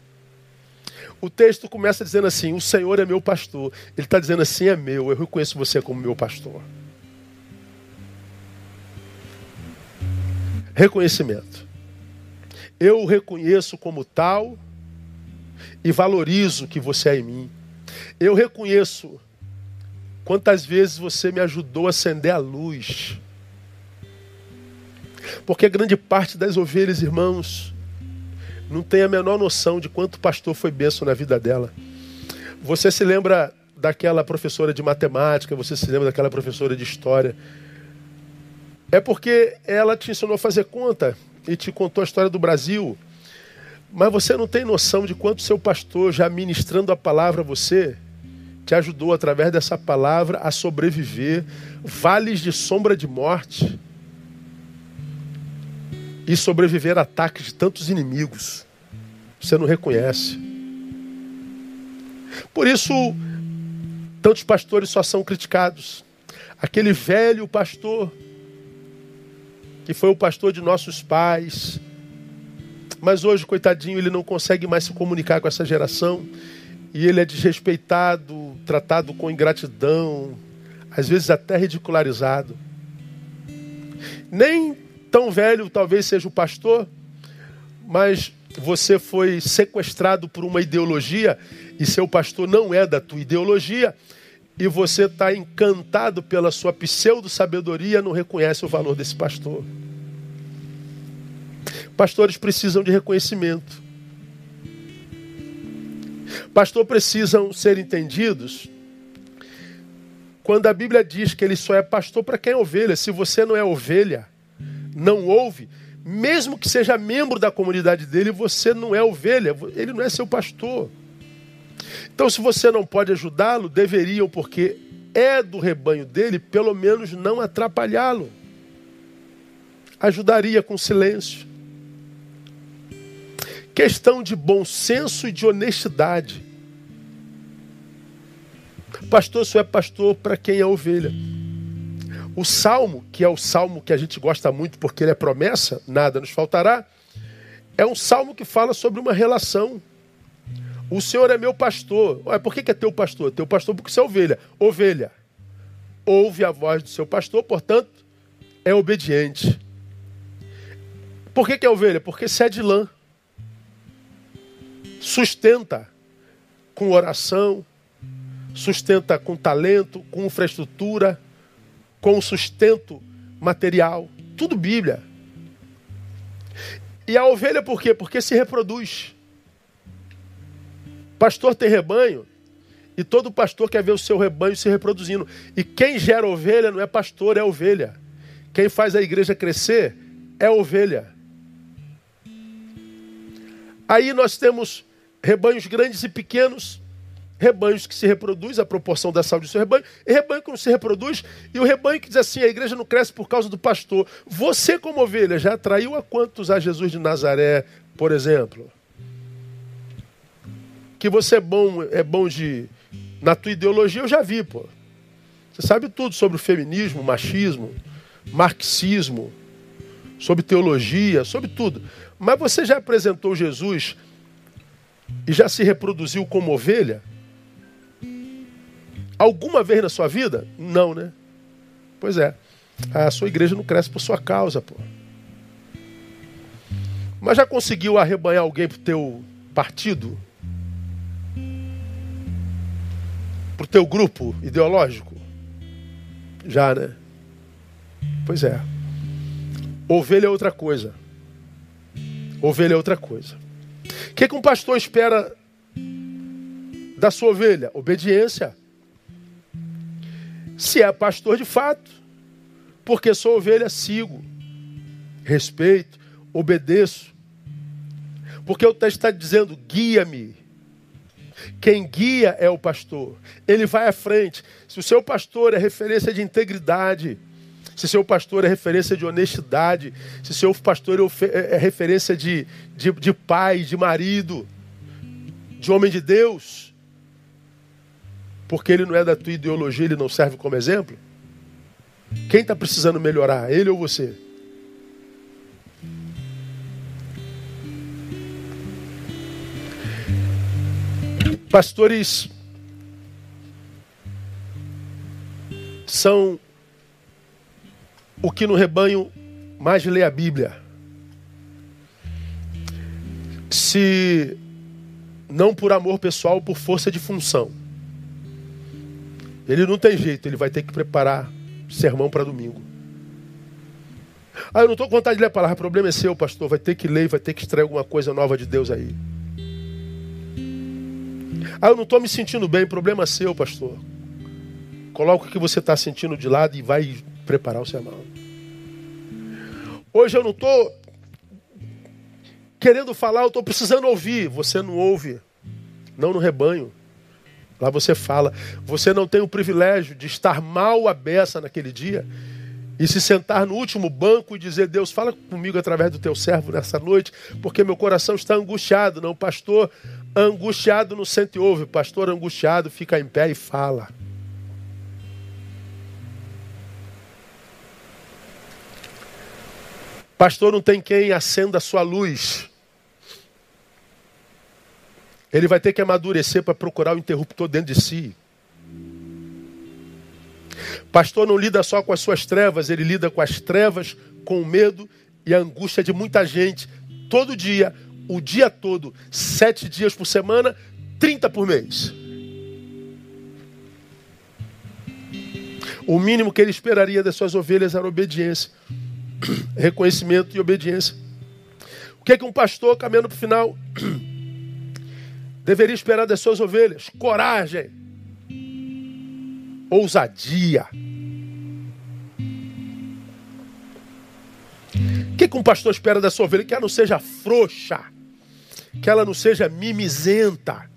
O texto começa dizendo assim: O Senhor é meu pastor. Ele está dizendo assim: É meu, eu reconheço você como meu pastor. Reconhecimento. Eu o reconheço como tal e valorizo que você é em mim. Eu reconheço quantas vezes você me ajudou a acender a luz. Porque grande parte das ovelhas, irmãos, não tem a menor noção de quanto o pastor foi benção na vida dela. Você se lembra daquela professora de matemática, você se lembra daquela professora de história. É porque ela te ensinou a fazer conta e te contou a história do Brasil. Mas você não tem noção de quanto seu pastor, já ministrando a palavra a você, te ajudou através dessa palavra a sobreviver vales de sombra de morte e sobreviver a ataques de tantos inimigos. Você não reconhece. Por isso, tantos pastores só são criticados. Aquele velho pastor, que foi o pastor de nossos pais, mas hoje, coitadinho, ele não consegue mais se comunicar com essa geração e ele é desrespeitado, tratado com ingratidão, às vezes até ridicularizado. Nem tão velho talvez seja o pastor, mas você foi sequestrado por uma ideologia e seu pastor não é da tua ideologia, e você está encantado pela sua pseudo-sabedoria, não reconhece o valor desse pastor. Pastores precisam de reconhecimento. Pastor precisam ser entendidos quando a Bíblia diz que ele só é pastor para quem é ovelha. Se você não é ovelha, não ouve, mesmo que seja membro da comunidade dele, você não é ovelha, ele não é seu pastor. Então, se você não pode ajudá-lo, deveriam, porque é do rebanho dele, pelo menos não atrapalhá-lo. Ajudaria com silêncio. Questão de bom senso e de honestidade. Pastor só é pastor para quem é ovelha. O salmo, que é o salmo que a gente gosta muito porque ele é promessa, nada nos faltará, é um salmo que fala sobre uma relação. O Senhor é meu pastor. Ué, por que, é teu pastor? Teu pastor porque você é ovelha. Ovelha. Ouve a voz do seu pastor, portanto, é obediente. Por que, que é ovelha? Porque cede lã. Sustenta com oração, sustenta com talento, com infraestrutura com sustento material. Tudo Bíblia. E a ovelha por quê? Porque se reproduz. Pastor tem rebanho e todo pastor quer ver o seu rebanho se reproduzindo. E quem gera ovelha não é pastor, é ovelha. Quem faz a igreja crescer é ovelha. Aí nós temos rebanhos grandes e pequenos rebanhos que se reproduz, a proporção da saúde do seu rebanho, e rebanho que não se reproduz, e o rebanho que diz assim, a igreja não cresce por causa do pastor. Você, como ovelha, já atraiu a quantos a Jesus de Nazaré, por exemplo? Que você é bom, é bom de. Na tua ideologia, eu já vi, pô. Você sabe tudo sobre o feminismo, machismo, marxismo, sobre teologia, sobre tudo. Mas você já apresentou Jesus e já se reproduziu como ovelha? Alguma vez na sua vida? Não, né? Pois é. A sua igreja não cresce por sua causa, pô. Mas já conseguiu arrebanhar alguém pro teu partido? Pro teu grupo ideológico? Já, né? Pois é. Ovelha é outra coisa. Ovelha é outra coisa. O que, que um pastor espera da sua ovelha? Obediência. Se é pastor de fato, porque sou ovelha, sigo, respeito, obedeço. Porque o texto está dizendo: guia-me. Quem guia é o pastor. Ele vai à frente. Se o seu pastor é referência de integridade, se seu pastor é referência de honestidade, se seu pastor é, é, é referência de, de, de pai, de marido, de homem de Deus, porque ele não é da tua ideologia, ele não serve como exemplo? Quem está precisando melhorar, ele ou você? Pastores são o que no rebanho mais lê a Bíblia. Se não por amor pessoal, por força de função. Ele não tem jeito, ele vai ter que preparar sermão para domingo. Ah, eu não estou com vontade de ler a palavra, o problema é seu, pastor. Vai ter que ler, vai ter que extrair alguma coisa nova de Deus aí. Ah, eu não estou me sentindo bem, problema seu, pastor. Coloca o que você está sentindo de lado e vai preparar o sermão. Hoje eu não estou querendo falar, eu estou precisando ouvir. Você não ouve, não no rebanho. Lá você fala. Você não tem o privilégio de estar mal a beça naquele dia e se sentar no último banco e dizer: Deus, fala comigo através do teu servo nessa noite, porque meu coração está angustiado. Não, pastor angustiado não sente ouve, pastor angustiado fica em pé e fala. Pastor não tem quem acenda a sua luz. Ele vai ter que amadurecer para procurar o interruptor dentro de si. Pastor não lida só com as suas trevas, ele lida com as trevas, com o medo e a angústia de muita gente, todo dia, o dia todo, sete dias por semana, 30 por mês. O mínimo que ele esperaria das suas ovelhas era obediência, reconhecimento e obediência. O que é que um pastor, caminhando para o final, deveria esperar das suas ovelhas? Coragem, ousadia. O que, que um pastor espera da sua ovelha? Que ela não seja frouxa, que ela não seja mimizenta,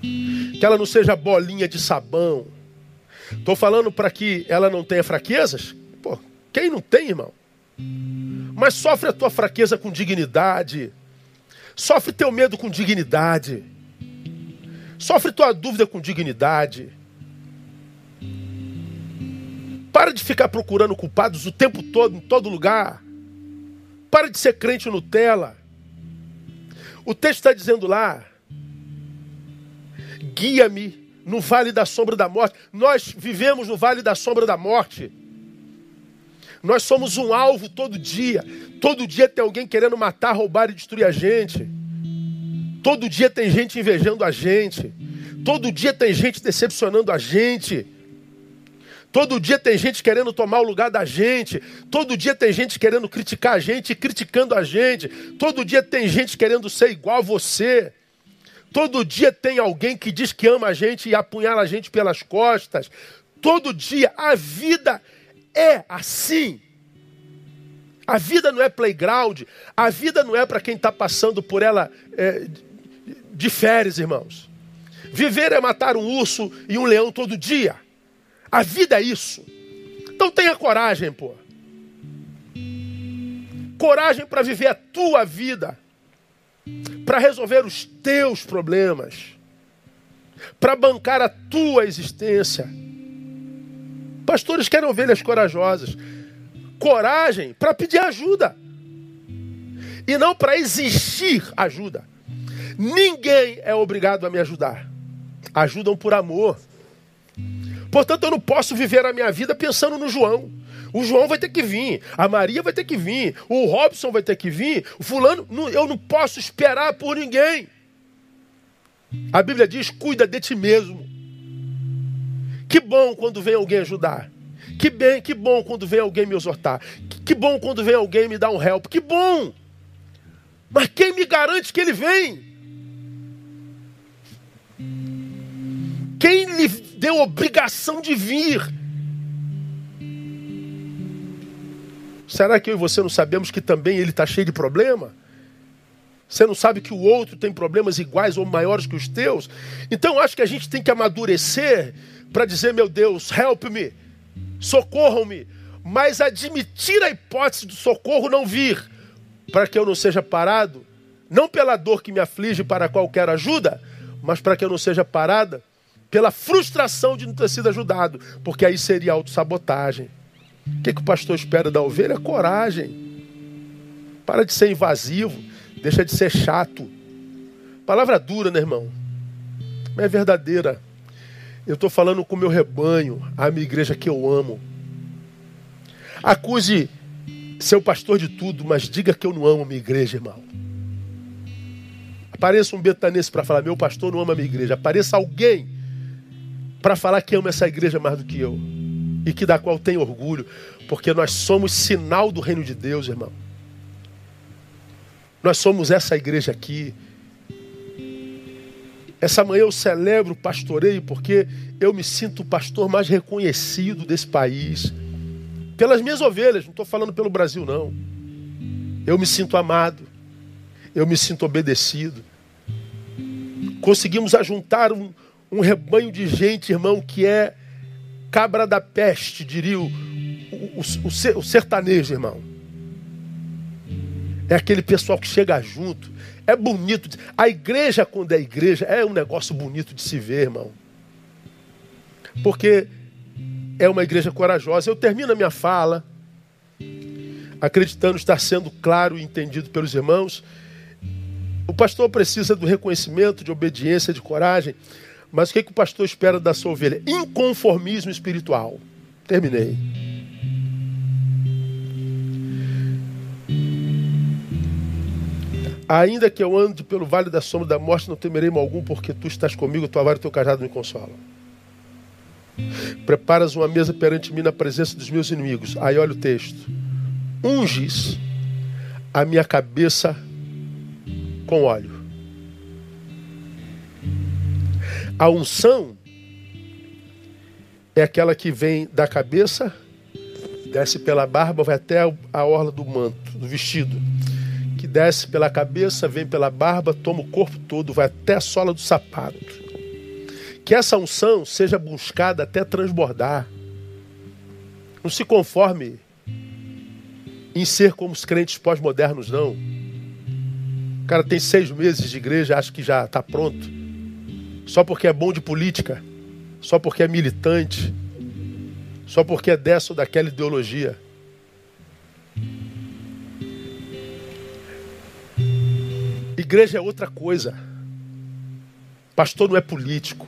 que ela não seja bolinha de sabão. Estou falando para que ela não tenha fraquezas? Pô, quem não tem, irmão? Mas sofre a tua fraqueza com dignidade Sofre teu medo com dignidade. Sofre tua dúvida com dignidade. Para de ficar procurando culpados o tempo todo, em todo lugar. Para de ser crente Nutella. O texto está dizendo lá: guia-me no vale da sombra da morte. Nós vivemos no vale da sombra da morte. Nós somos um alvo todo dia. Todo dia tem alguém querendo matar, roubar e destruir a gente. Todo dia tem gente invejando a gente. Todo dia tem gente decepcionando a gente. Todo dia tem gente querendo tomar o lugar da gente. Todo dia tem gente querendo criticar a gente e criticando a gente. Todo dia tem gente querendo ser igual a você. Todo dia tem alguém que diz que ama a gente e apunhala a gente pelas costas. Todo dia a vida é assim. A vida não é playground, a vida não é para quem está passando por ela é, de férias, irmãos. Viver é matar um urso e um leão todo dia. A vida é isso. Então tenha coragem, pô. Coragem para viver a tua vida, para resolver os teus problemas, para bancar a tua existência. Pastores querem ovelhas corajosas. Coragem para pedir ajuda. E não para exigir ajuda. Ninguém é obrigado a me ajudar. Ajudam por amor. Portanto, eu não posso viver a minha vida pensando no João. O João vai ter que vir, a Maria vai ter que vir, o Robson vai ter que vir, o fulano, eu não posso esperar por ninguém. A Bíblia diz: cuida de ti mesmo. Que bom quando vem alguém ajudar. Que bem, que bom quando vem alguém me exortar. Que, que bom quando vem alguém me dar um help. Que bom. Mas quem me garante que ele vem? Quem lhe deu obrigação de vir? Será que eu e você não sabemos que também ele está cheio de problema? Você não sabe que o outro tem problemas iguais ou maiores que os teus? Então acho que a gente tem que amadurecer para dizer, meu Deus, help me, socorram-me, mas admitir a hipótese do socorro não vir, para que eu não seja parado, não pela dor que me aflige para qualquer ajuda, mas para que eu não seja parada pela frustração de não ter sido ajudado, porque aí seria autossabotagem. O que, que o pastor espera da ovelha? Coragem. Para de ser invasivo, deixa de ser chato. Palavra dura, né, irmão? Mas é verdadeira. Eu estou falando com o meu rebanho, a minha igreja que eu amo. Acuse ser o pastor de tudo, mas diga que eu não amo a minha igreja, irmão. Apareça um betanense para falar, meu pastor não ama minha igreja. Apareça alguém para falar que ama essa igreja mais do que eu. E que da qual tem orgulho. Porque nós somos sinal do reino de Deus, irmão. Nós somos essa igreja aqui. Essa manhã eu celebro o pastoreio porque eu me sinto o pastor mais reconhecido desse país. Pelas minhas ovelhas, não estou falando pelo Brasil, não. Eu me sinto amado, eu me sinto obedecido. Conseguimos ajuntar um, um rebanho de gente, irmão, que é cabra da peste, diria o, o, o, o sertanejo, irmão. É aquele pessoal que chega junto, é bonito. A igreja, quando é igreja, é um negócio bonito de se ver, irmão. Porque é uma igreja corajosa. Eu termino a minha fala acreditando estar sendo claro e entendido pelos irmãos. O pastor precisa do reconhecimento, de obediência, de coragem. Mas o que, que o pastor espera da sua ovelha? Inconformismo espiritual. Terminei. Ainda que eu ande pelo vale da sombra da morte, não temerei mal algum, porque tu estás comigo, tua vara e teu cajado me consolam. Preparas uma mesa perante mim na presença dos meus inimigos. Aí olha o texto. Unges a minha cabeça com óleo. A unção é aquela que vem da cabeça, desce pela barba, vai até a orla do manto, do vestido que desce pela cabeça, vem pela barba, toma o corpo todo, vai até a sola do sapato. Que essa unção seja buscada até transbordar. Não se conforme em ser como os crentes pós-modernos, não. O cara tem seis meses de igreja, acha que já está pronto. Só porque é bom de política, só porque é militante, só porque é dessa ou daquela ideologia. Igreja é outra coisa. Pastor não é político.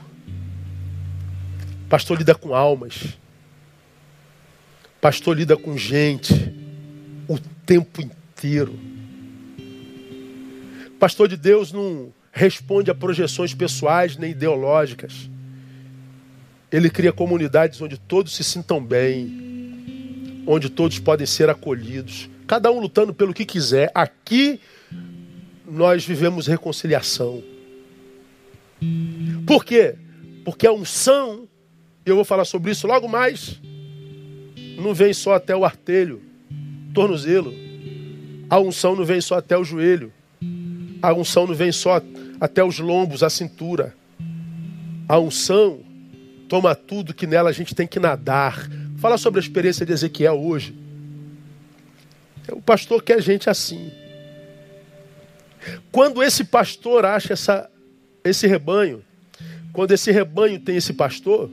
Pastor lida com almas. Pastor lida com gente o tempo inteiro. Pastor de Deus não responde a projeções pessoais nem ideológicas. Ele cria comunidades onde todos se sintam bem, onde todos podem ser acolhidos, cada um lutando pelo que quiser. Aqui nós vivemos reconciliação. Por quê? Porque a unção, eu vou falar sobre isso logo mais, não vem só até o artelho, tornozelo. A unção não vem só até o joelho. A unção não vem só até os lombos, a cintura. A unção toma tudo que nela a gente tem que nadar. Fala sobre a experiência de Ezequiel hoje. O pastor quer gente assim. Quando esse pastor acha essa, esse rebanho, quando esse rebanho tem esse pastor,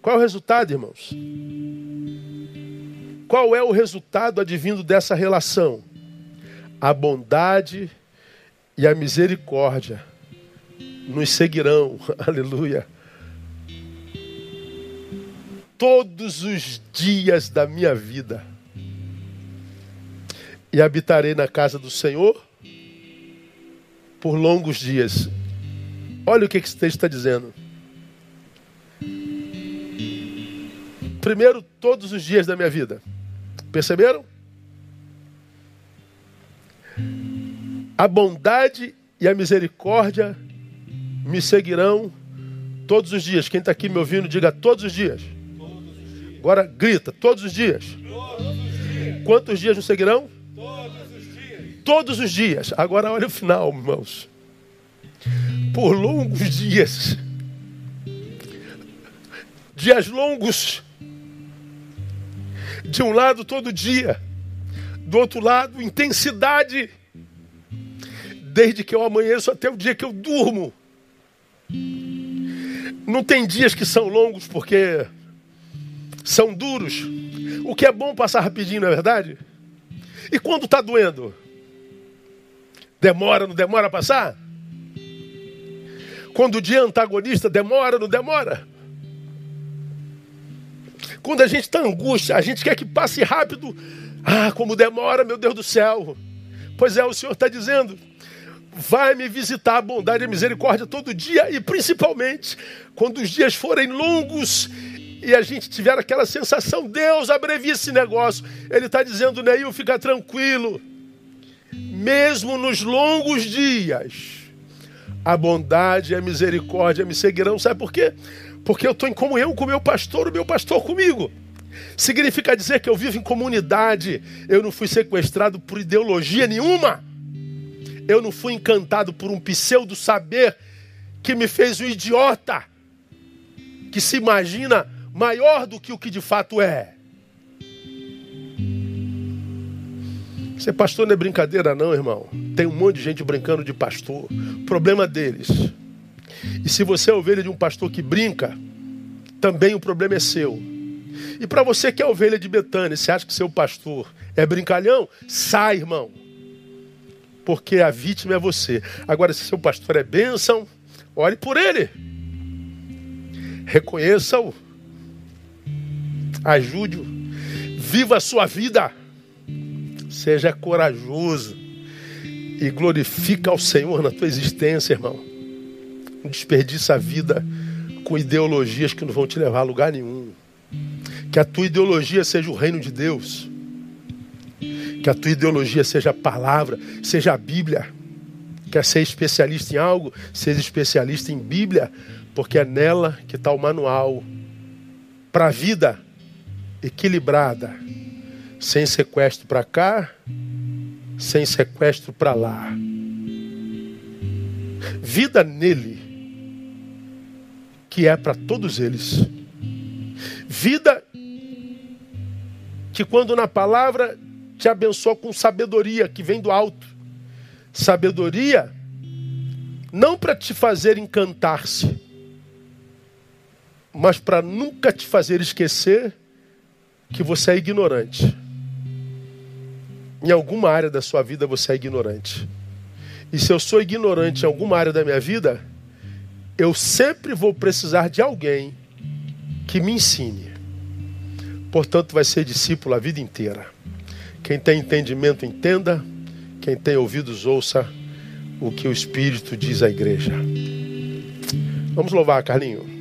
qual é o resultado, irmãos? Qual é o resultado advindo dessa relação? A bondade e a misericórdia nos seguirão, aleluia. Todos os dias da minha vida. E habitarei na casa do Senhor por longos dias. Olha o que esse texto está dizendo. primeiro todos os dias da minha vida. Perceberam? A bondade e a misericórdia me seguirão todos os dias. Quem está aqui me ouvindo, diga todos os dias. Todos os dias. Agora grita, todos os dias. Todos os dias. Quantos dias nos seguirão? Todos os dias. Agora olha o final, irmãos. Por longos dias. Dias longos. De um lado todo dia. Do outro lado, intensidade desde que eu amanheço até o dia que eu durmo. Não tem dias que são longos porque são duros. O que é bom passar rapidinho, não é verdade? E quando está doendo? Demora, não demora a passar? Quando o dia antagonista, demora, não demora? Quando a gente está angústia, a gente quer que passe rápido. Ah, como demora, meu Deus do céu. Pois é, o Senhor está dizendo: vai me visitar a bondade e a misericórdia todo dia e principalmente quando os dias forem longos e a gente tiver aquela sensação, Deus abrevia esse negócio. Ele está dizendo, Neil, fica tranquilo. Mesmo nos longos dias, a bondade e a misericórdia me seguirão. Sabe por quê? Porque eu estou em comunhão com o meu pastor, o meu pastor comigo. Significa dizer que eu vivo em comunidade, eu não fui sequestrado por ideologia nenhuma. Eu não fui encantado por um pseudo saber que me fez um idiota, que se imagina maior do que o que de fato é. Ser pastor não é brincadeira, não, irmão. Tem um monte de gente brincando de pastor. Problema deles. E se você é ovelha de um pastor que brinca, também o problema é seu. E para você que é ovelha de Betânia, você acha que seu pastor é brincalhão? Sai, irmão porque a vítima é você. Agora, se seu pastor é bênção, ore por ele. Reconheça-o. Ajude-o. Viva a sua vida. Seja corajoso. E glorifica ao Senhor na tua existência, irmão. Não desperdiça a vida com ideologias que não vão te levar a lugar nenhum. Que a tua ideologia seja o reino de Deus. Que a tua ideologia seja a palavra, seja a Bíblia. Quer ser especialista em algo? Seja especialista em Bíblia, porque é nela que está o manual para a vida equilibrada, sem sequestro para cá, sem sequestro para lá. Vida nele, que é para todos eles. Vida que, quando na palavra te abençoa com sabedoria que vem do alto. Sabedoria não para te fazer encantar-se, mas para nunca te fazer esquecer que você é ignorante. Em alguma área da sua vida você é ignorante. E se eu sou ignorante em alguma área da minha vida, eu sempre vou precisar de alguém que me ensine. Portanto, vai ser discípulo a vida inteira. Quem tem entendimento, entenda. Quem tem ouvidos, ouça o que o Espírito diz à igreja. Vamos louvar, Carlinho.